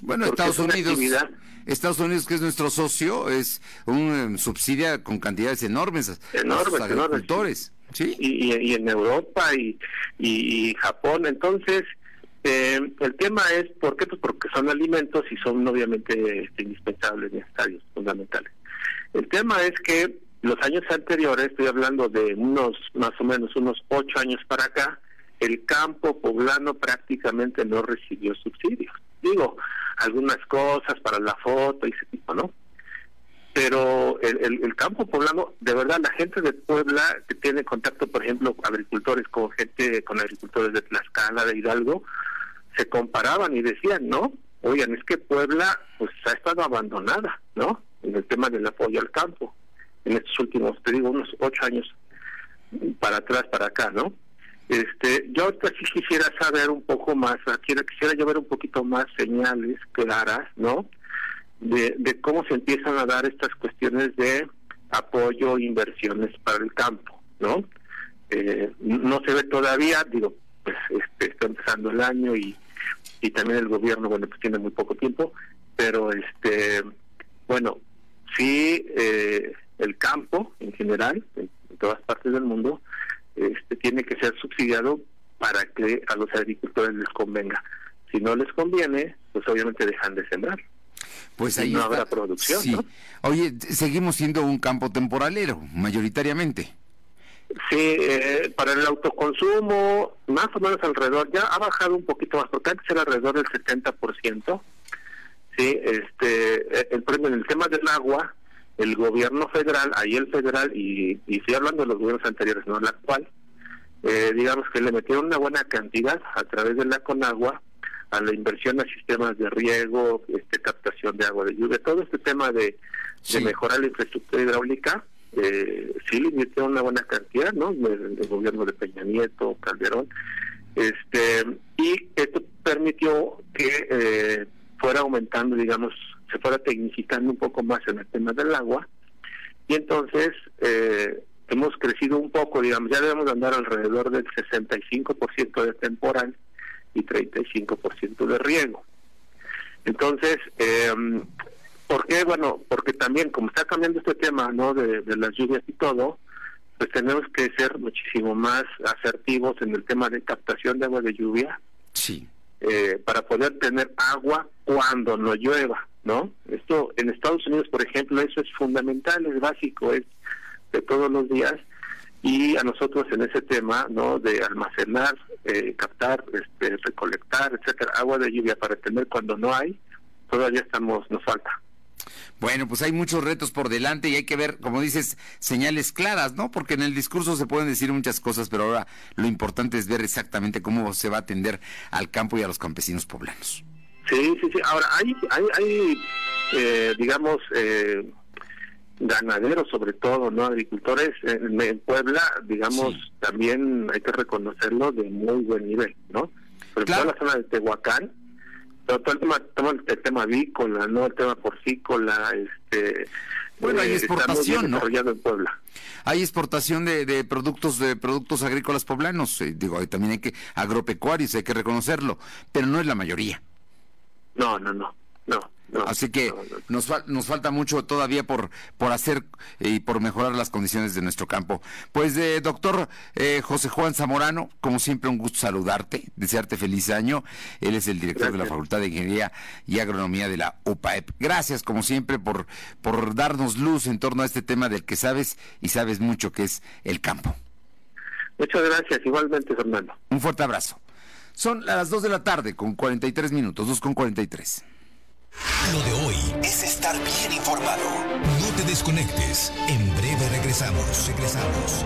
Bueno, Porque Estados Unidos, actividad- Estados Unidos, que es nuestro socio, es un eh, subsidia con cantidades enormes a- a Enormes, sus enormes. agricultores. ¿sí? Y, y- y en Europa y, y, y Japón, entonces eh, el tema es, ¿por qué? Pues porque son alimentos y son obviamente este, indispensables, necesarios, fundamentales. El tema es que los años anteriores, estoy hablando de unos, más o menos unos ocho años para acá, el campo poblano prácticamente no recibió subsidios, digo, algunas cosas para la foto y ese tipo, ¿no? Pero el, el, campo poblano, de verdad, la gente de Puebla que tiene contacto, por ejemplo, agricultores con gente, con agricultores de Tlaxcala, de Hidalgo, se comparaban y decían, ¿no? Oigan, es que Puebla pues ha estado abandonada, ¿no? En el tema del apoyo al campo, en estos últimos, te digo, unos ocho años para atrás, para acá, ¿no? Este, yo ahorita sí quisiera saber un poco más, quisiera, quisiera yo ver un poquito más señales claras, ¿no? De, de cómo se empiezan a dar estas cuestiones de apoyo, inversiones para el campo, ¿no? Eh, no se ve todavía, digo, pues este, está empezando el año y, y también el gobierno, bueno, pues tiene muy poco tiempo, pero este, bueno, sí, eh, el campo en general, en todas partes del mundo, este, tiene que ser subsidiado para que a los agricultores les convenga. Si no les conviene, pues obviamente dejan de sembrar. Pues ahí no habrá producción. Oye, seguimos siendo un campo temporalero, mayoritariamente. Sí, eh, para el autoconsumo, más o menos alrededor, ya ha bajado un poquito más, porque antes era alrededor del 70%. Sí, este, eh, el, en el tema del agua, el gobierno federal, ahí el federal, y, y estoy hablando de los gobiernos anteriores, no el actual, eh, digamos que le metieron una buena cantidad a través de la Conagua a la inversión a sistemas de riego, este captación de agua de lluvia, todo este tema de, mejorar la infraestructura hidráulica, eh, sí le invirtieron una buena cantidad, ¿no? El, gobierno de Peña Nieto, Calderón, este y esto permitió que eh, fuera aumentando, digamos, se fuera tecnificando un poco más en el tema del agua y entonces eh, hemos crecido un poco, digamos, ya debemos andar alrededor del 65% de temporal y 35% de riego. Entonces, eh, ¿por qué? Bueno, porque también como está cambiando este tema, ¿no? De, de las lluvias y todo, pues tenemos que ser muchísimo más asertivos en el tema de captación de agua de lluvia. Sí. Eh, para poder tener agua cuando no llueva, ¿no? Esto en Estados Unidos, por ejemplo, eso es fundamental, es básico, es de todos los días y a nosotros en ese tema, ¿no? De almacenar, eh, captar, este, recolectar, etcétera, agua de lluvia para tener cuando no hay, todavía estamos, nos falta. Bueno, pues hay muchos retos por delante y hay que ver, como dices, señales claras, ¿no? Porque en el discurso se pueden decir muchas cosas, pero ahora lo importante es ver exactamente cómo se va a atender al campo y a los campesinos poblanos. Sí, sí, sí. Ahora, hay, hay, hay eh, digamos, eh, ganaderos sobre todo, ¿no? Agricultores en, Puebla, digamos, también hay que reconocerlo de muy buen nivel, ¿no? Pero toda la zona de Tehuacán, todo, el tema, todo el tema avícola, ¿no? El tema porcícola, este... Bueno, hay eh, exportación, ¿no? en Puebla. Hay exportación de, de productos de productos agrícolas poblanos, eh, digo, también hay que agropecuarios, hay que reconocerlo, pero no es la mayoría. No, no, no, no. Así que nos, nos falta mucho todavía por, por hacer y por mejorar las condiciones de nuestro campo. Pues, eh, doctor eh, José Juan Zamorano, como siempre, un gusto saludarte, desearte feliz año. Él es el director de la Facultad de Ingeniería y Agronomía de la UPAEP. Gracias, como siempre, por, por darnos luz en torno a este tema del que sabes y sabes mucho que es el campo. Muchas gracias, igualmente, Fernando. Un fuerte abrazo. Son las 2 de la tarde con 43 minutos, 2 con 43. Lo de hoy es estar bien informado. No te desconectes. En breve regresamos. Regresamos.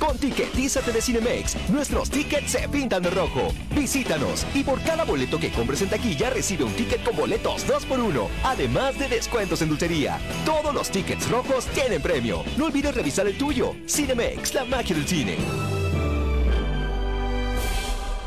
Con Tiquetízate de Cinemex, nuestros tickets se pintan de rojo. Visítanos y por cada boleto que compres en taquilla recibe un ticket con boletos 2x1, además de descuentos en dulcería. Todos los tickets rojos tienen premio. No olvides revisar el tuyo. Cinemex, la magia del cine.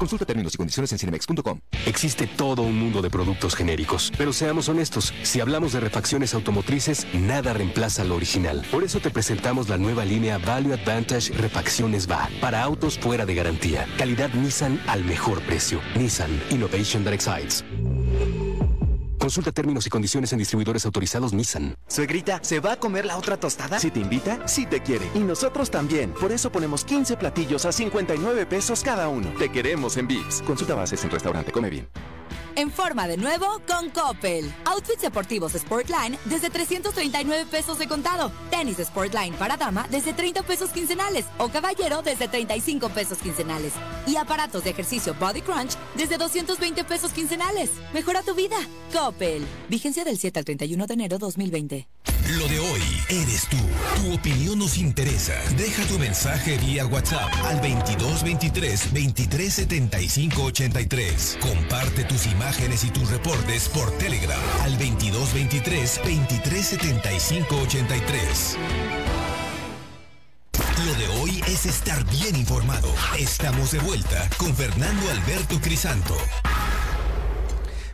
Consulta términos y condiciones en cinemex.com. Existe todo un mundo de productos genéricos, pero seamos honestos, si hablamos de refacciones automotrices, nada reemplaza lo original. Por eso te presentamos la nueva línea Value Advantage Refacciones VA para autos fuera de garantía. Calidad Nissan al mejor precio. Nissan Innovation That Excites. Consulta términos y condiciones en distribuidores autorizados Nissan. Suegrita, ¿se va a comer la otra tostada? Si te invita, sí te quiere. Y nosotros también. Por eso ponemos 15 platillos a 59 pesos cada uno. Te queremos en Vips. Consulta bases en restaurante. Come bien. En forma de nuevo con Coppel. Outfits deportivos Sportline desde 339 pesos de contado. Tenis Sportline para dama desde 30 pesos quincenales. O caballero desde 35 pesos quincenales. Y aparatos de ejercicio Body Crunch desde 220 pesos quincenales. Mejora tu vida. Coppel. Vigencia del 7 al 31 de enero 2020. Lo de hoy eres tú. Tu opinión nos interesa. Deja tu mensaje vía WhatsApp al 2223 2375 83. Comparte tus imágenes y tus reportes por Telegram al 2223 2375 83. Lo de hoy es estar bien informado. Estamos de vuelta con Fernando Alberto Crisanto.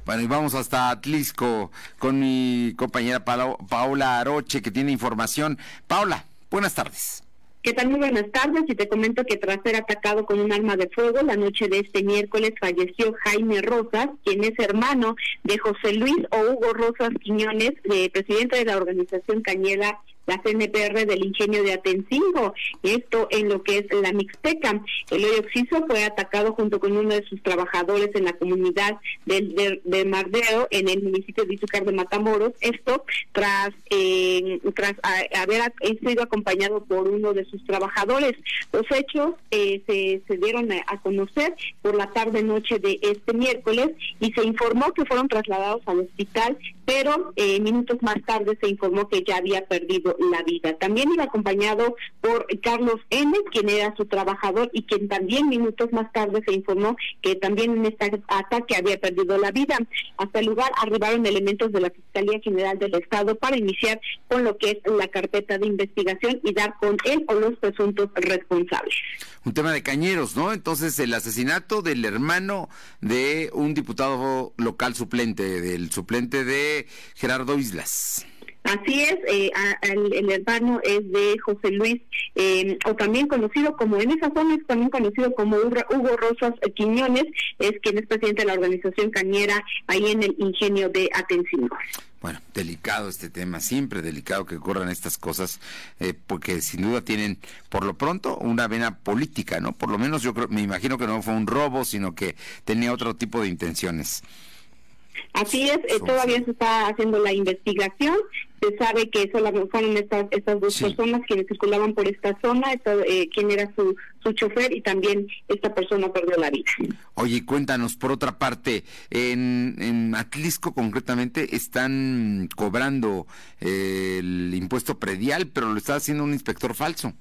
Bueno, y vamos hasta Atlisco con mi compañera Paola Aroche, que tiene información. Paola, buenas tardes. ¿Qué tal? Muy buenas tardes. Y te comento que tras ser atacado con un arma de fuego, la noche de este miércoles falleció Jaime Rosas, quien es hermano de José Luis o Hugo Rosas Quiñones, presidente de la organización Cañela la CNPR del ingenio de Atencingo, esto en lo que es la Mixteca. El hoyo Oxiso fue atacado junto con uno de sus trabajadores en la comunidad de, de, Mardeo, en el municipio de Izúcar de Matamoros, esto tras, eh, tras haber sido acompañado por uno de sus trabajadores. Los hechos eh, se, se dieron a, conocer por la tarde-noche de este miércoles y se informó que fueron trasladados al hospital, pero eh, minutos más tarde se informó que ya había perdido la vida. También iba acompañado por Carlos N., quien era su trabajador y quien también minutos más tarde se informó que también en este ataque había perdido la vida. Hasta el lugar arribaron elementos de la Fiscalía General del Estado para iniciar con lo que es la carpeta de investigación y dar con él o los presuntos responsables. Un tema de cañeros, ¿no? Entonces, el asesinato del hermano de un diputado local suplente, del suplente de Gerardo Islas. Así es, eh, el, hermano es de José Luis, eh, o también conocido como, en esa zona es también conocido como Hugo Rosas Quiñones, es quien es presidente de la organización cañera ahí en el ingenio de Atencingo. Bueno, delicado este tema, siempre delicado que ocurran estas cosas, eh, porque sin duda tienen, por lo pronto, una vena política, ¿no? Por lo menos yo creo, me imagino que no fue un robo, sino que tenía otro tipo de intenciones. Así es, eh, todavía se está haciendo la investigación. Se sabe que solamente fueron estas, estas dos personas quienes circulaban por esta zona, eh, quién era su, su chofer y también esta persona perdió la vida. Oye, cuéntanos, por otra parte, en, en Atlisco concretamente están cobrando eh, el impuesto predial, pero lo está haciendo un inspector falso.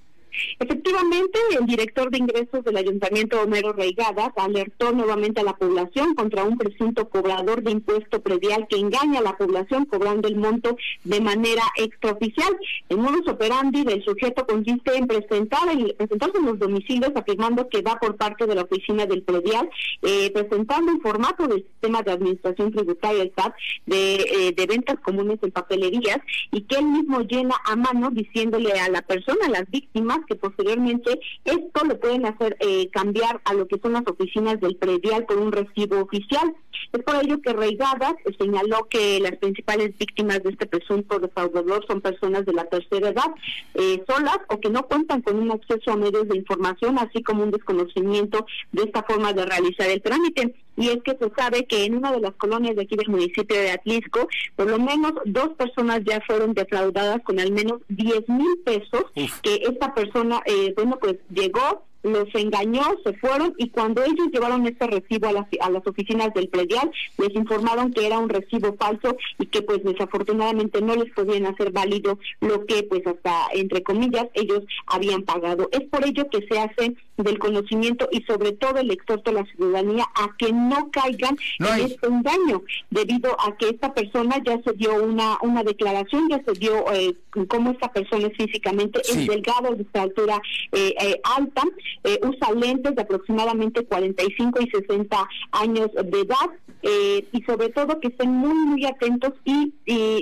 Efectivamente, el director de ingresos del Ayuntamiento Homero Reigadas alertó nuevamente a la población contra un presunto cobrador de impuesto predial que engaña a la población cobrando el monto de manera extraoficial. El modus operandi del sujeto consiste en presentar el, presentarse en los domicilios afirmando que va por parte de la oficina del predial, eh, presentando un formato del sistema de administración tributaria, el SAT, de, eh, de ventas comunes en papelerías y que él mismo llena a mano diciéndole a la persona, a las víctimas, que posteriormente esto lo pueden hacer eh, cambiar a lo que son las oficinas del predial por un recibo oficial. Es por ello que Reigadas señaló que las principales víctimas de este presunto defraudador son personas de la tercera edad, eh, solas o que no cuentan con un acceso a medios de información, así como un desconocimiento de esta forma de realizar el trámite y es que se sabe que en una de las colonias de aquí del municipio de Atlisco, por lo menos dos personas ya fueron defraudadas con al menos 10 mil pesos, que esta persona, eh, bueno, pues llegó los engañó, se fueron y cuando ellos llevaron este recibo a las, a las oficinas del predial, les informaron que era un recibo falso y que pues desafortunadamente no les podían hacer válido lo que pues hasta entre comillas ellos habían pagado. Es por ello que se hace del conocimiento y sobre todo el exhorto a la ciudadanía a que no caigan en este engaño debido a que esta persona ya se dio una una declaración, ya se dio eh, cómo esta persona es físicamente, es delgado, de altura eh, eh, alta, eh, usa lentes de aproximadamente 45 y 60 años de edad eh, y sobre todo que estén muy muy atentos y,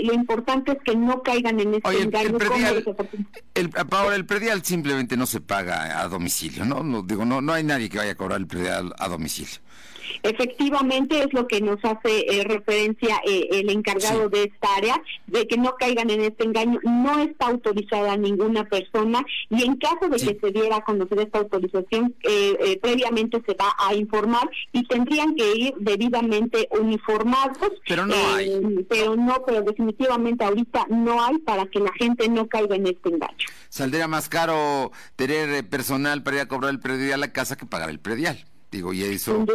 lo importante es que no caigan en este engaño. El predial, el, ahora el predial simplemente no se paga a domicilio, ¿no? no digo, no, no hay nadie que vaya a cobrar el predial a domicilio. Efectivamente es lo que nos hace eh, referencia eh, el encargado de esta área, de que no caigan en este engaño. No está autorizada ninguna persona y en caso de que se diera a conocer esta autorización, eh, previamente se va a informar y tendrían que ir debidamente uniformados. Pero no hay. Pero no, pero definitivamente ahorita no hay para que la gente no caiga en este engaño. Saldría más caro tener personal para ir a cobrar el predial a la casa que pagar el predial. Digo, y eso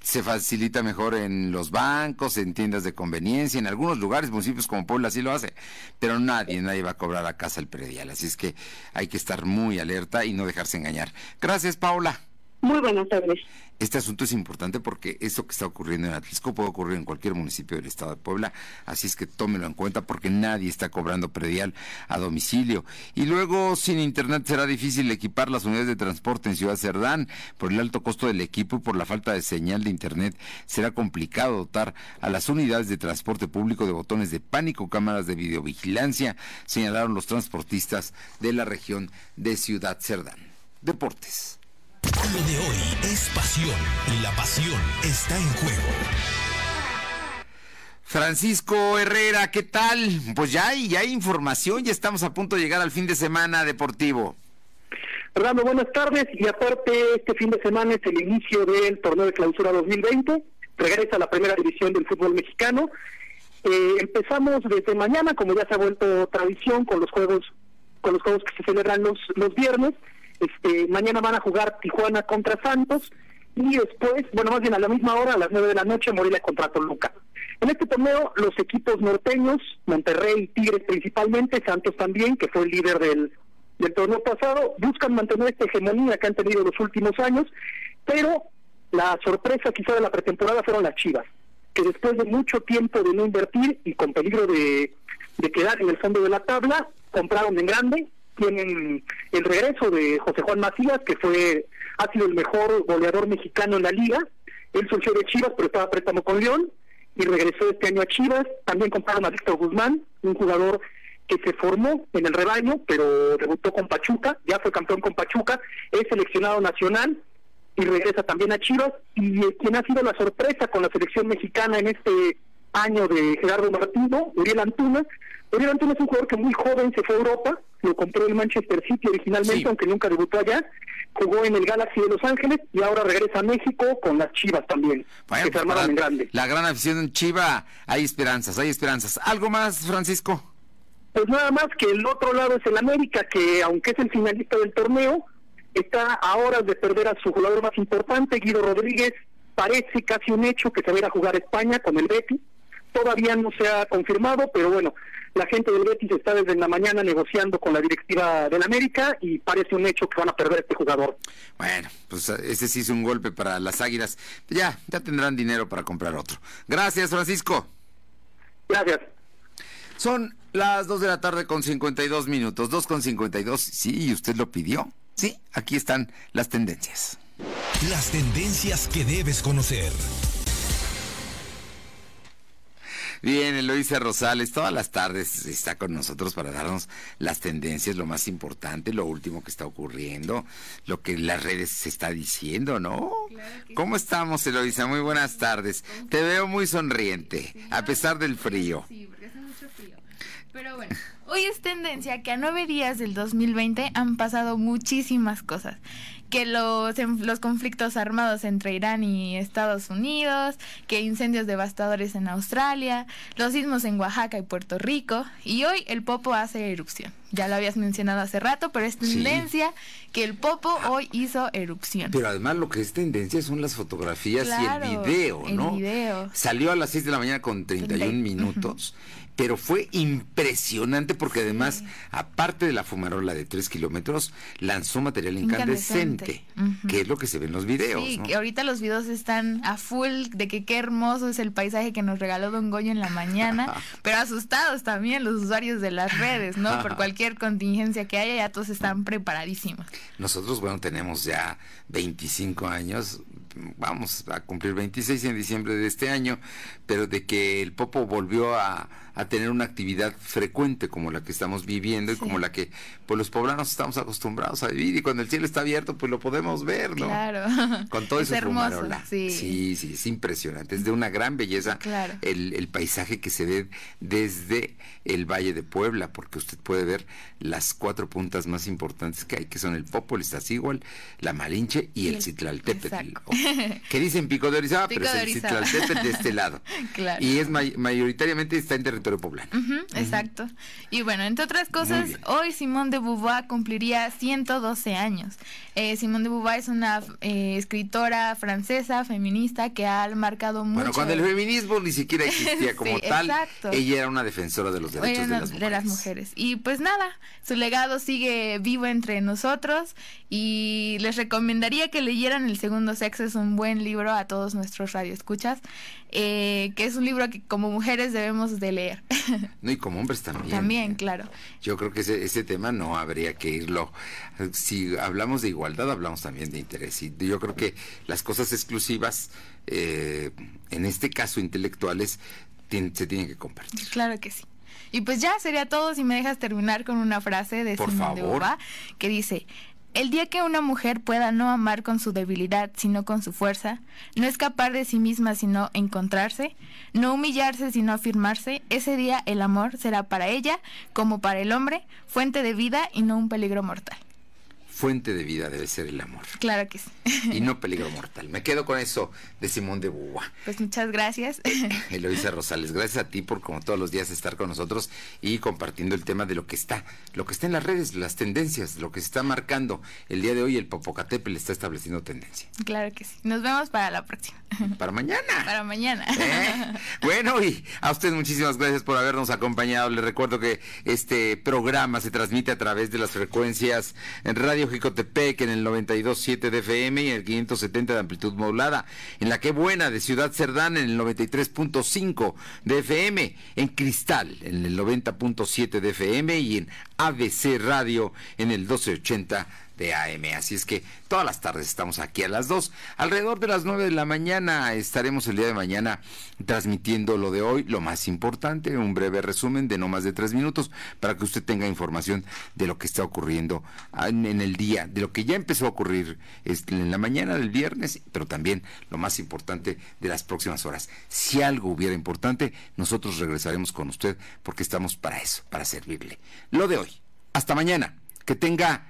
se facilita mejor en los bancos, en tiendas de conveniencia, en algunos lugares, municipios como Puebla así lo hace, pero nadie, nadie va a cobrar a casa el predial, así es que hay que estar muy alerta y no dejarse engañar. Gracias, Paula. Muy buenas tardes. Este asunto es importante porque eso que está ocurriendo en Atlisco puede ocurrir en cualquier municipio del estado de Puebla, así es que tómelo en cuenta porque nadie está cobrando predial a domicilio. Y luego, sin internet será difícil equipar las unidades de transporte en Ciudad Cerdán. Por el alto costo del equipo y por la falta de señal de internet, será complicado dotar a las unidades de transporte público de botones de pánico, cámaras de videovigilancia, señalaron los transportistas de la región de Ciudad Cerdán. Deportes. Lo de hoy es pasión y la pasión está en juego. Francisco Herrera, ¿qué tal? Pues ya hay, ya hay información, ya estamos a punto de llegar al fin de semana deportivo. Fernando, buenas tardes. Y aparte, este fin de semana es el inicio del torneo de clausura 2020. Regresa a la primera división del fútbol mexicano. Eh, empezamos desde mañana, como ya se ha vuelto tradición, con los juegos, con los juegos que se celebran los, los viernes. Este, mañana van a jugar Tijuana contra Santos y después, bueno, más bien a la misma hora, a las 9 de la noche, Morelia contra Toluca. En este torneo, los equipos norteños, Monterrey y Tigres principalmente, Santos también, que fue el líder del, del torneo pasado, buscan mantener esta hegemonía que han tenido los últimos años, pero la sorpresa quizá de la pretemporada fueron las Chivas, que después de mucho tiempo de no invertir y con peligro de, de quedar en el fondo de la tabla, compraron en grande, tienen el regreso de José Juan Macías, que fue ha sido el mejor goleador mexicano en la liga. Él surgió de Chivas, pero estaba préstamo con León y regresó este año a Chivas. También compraron a Víctor Guzmán, un jugador que se formó en el rebaño, pero debutó con Pachuca, ya fue campeón con Pachuca, es seleccionado nacional y regresa también a Chivas. Y eh, quien ha sido la sorpresa con la selección mexicana en este año de Gerardo Martino, Uriel Antuna. Antuna es un jugador que muy joven se fue a Europa, lo compró el Manchester City originalmente, aunque nunca debutó allá, jugó en el Galaxy de Los Ángeles y ahora regresa a México con las Chivas también, que se pues en grande. La gran afición en Chiva, hay esperanzas, hay esperanzas. ¿Algo más, Francisco? Pues nada más que el otro lado es el América, que aunque es el finalista del torneo, está a horas de perder a su jugador más importante, Guido Rodríguez, parece casi un hecho que se va a ir a jugar a España con el Betis todavía no se ha confirmado, pero bueno, la gente del Betis está desde la mañana negociando con la directiva del América y parece un hecho que van a perder este jugador. Bueno, pues ese sí es un golpe para las Águilas. Ya, ya tendrán dinero para comprar otro. Gracias, Francisco. Gracias. Son las 2 de la tarde con 52 minutos, 2 con 52. Sí, usted lo pidió. Sí, aquí están las tendencias. Las tendencias que debes conocer. Bien, Eloisa Rosales, todas las tardes está con nosotros para darnos las tendencias, lo más importante, lo último que está ocurriendo, lo que en las redes se está diciendo, ¿no? ¿Cómo estamos, Eloisa? Muy buenas tardes. Te veo muy sonriente, a pesar del frío. Sí, porque hace mucho frío. Pero bueno, hoy es tendencia que a nueve días del 2020 han pasado muchísimas cosas que los, los conflictos armados entre Irán y Estados Unidos, que incendios devastadores en Australia, los sismos en Oaxaca y Puerto Rico, y hoy el Popo hace erupción. Ya lo habías mencionado hace rato, pero es tendencia que el Popo hoy hizo erupción. Pero además lo que es tendencia son las fotografías y el video, ¿no? El video. Salió a las 6 de la mañana con 31 minutos pero fue impresionante porque además, aparte de la fumarola de tres kilómetros, lanzó material incandescente, que es lo que se ve en los videos. Sí, que ahorita los videos están a full de que qué hermoso es el paisaje que nos regaló Don Goyo en la mañana, pero asustados también los usuarios de las redes, ¿no? Por cualquier contingencia que haya, ya todos están preparadísimos. Nosotros, bueno, tenemos ya 25 años, vamos a cumplir 26 en diciembre de este año, pero de que el Popo volvió a a tener una actividad frecuente como la que estamos viviendo y como la que pues los poblanos estamos acostumbrados a vivir y cuando el cielo está abierto pues lo podemos ver, ¿no? Claro. Con todo Es ese hermoso, sí. sí, sí, es impresionante, es de una gran belleza Claro. el, el paisaje que se ve desde el Valle de Puebla, porque usted puede ver las cuatro puntas más importantes que hay, que son el Popol, Iztaccíhuatl, la Malinche y el Citlaltépetl. Exacto. Que dicen Pico de Orizaba, Pico pero es el. Citlaltépetl de este lado. Claro. Y es may- mayoritariamente está en territorio poblano. Exacto. Y bueno, entre otras cosas, hoy Simone de Beauvoir cumpliría 112 años. Eh, Simone de Beauvoir es una eh, escritora francesa, feminista, que ha marcado mucho. Bueno, cuando el feminismo ni siquiera existía como Sí, tal, exacto. ella era una defensora de los derechos de las mujeres. Y pues nada, su legado sigue vivo entre nosotros y les recomendaría que leyeran El Segundo Sexo, es un buen libro a todos nuestros radioescuchas, eh, que es un libro que como mujeres debemos de leer. No, y como hombres también. También, claro. Yo creo que ese, ese tema no habría que irlo. Si hablamos de igualdad, hablamos también de interés. Y yo creo que las cosas exclusivas, eh, en este caso intelectuales, se tienen que compartir. Claro que sí. Y pues ya sería todo si me dejas terminar con una frase de Por Simone de. Beauvoir que dice, el día que una mujer pueda no amar con su debilidad, sino con su fuerza, no escapar de sí misma, sino encontrarse, no humillarse, sino afirmarse, ese día el amor será para ella, como para el hombre, fuente de vida y no un peligro mortal. Fuente de vida debe ser el amor. Claro que sí. Y no peligro mortal. Me quedo con eso de Simón de Beauvoir. Pues muchas gracias. Eloisa Rosales, gracias a ti por como todos los días estar con nosotros y compartiendo el tema de lo que está, lo que está en las redes, las tendencias, lo que se está marcando. El día de hoy el Popocatépetl está estableciendo tendencia. claro que sí. Nos vemos para la próxima. Para mañana. Para mañana. ¿Eh? Bueno, y a usted muchísimas gracias por habernos acompañado. Le recuerdo que este programa se transmite a través de las frecuencias en Radio Jicotepec en el 92.7 de FM y el 570 de amplitud modulada, en la que buena de Ciudad Cerdán en el 93.5 de FM, en Cristal en el 90.7 de FM y en ABC Radio en el 1280 de AM. Así es que todas las tardes estamos aquí a las 2. Alrededor de las 9 de la mañana estaremos el día de mañana transmitiendo lo de hoy, lo más importante, un breve resumen de no más de tres minutos para que usted tenga información de lo que está ocurriendo en, en el día, de lo que ya empezó a ocurrir este, en la mañana del viernes, pero también lo más importante de las próximas horas. Si algo hubiera importante, nosotros regresaremos con usted porque estamos para eso, para servirle. Lo de hoy. Hasta mañana. Que tenga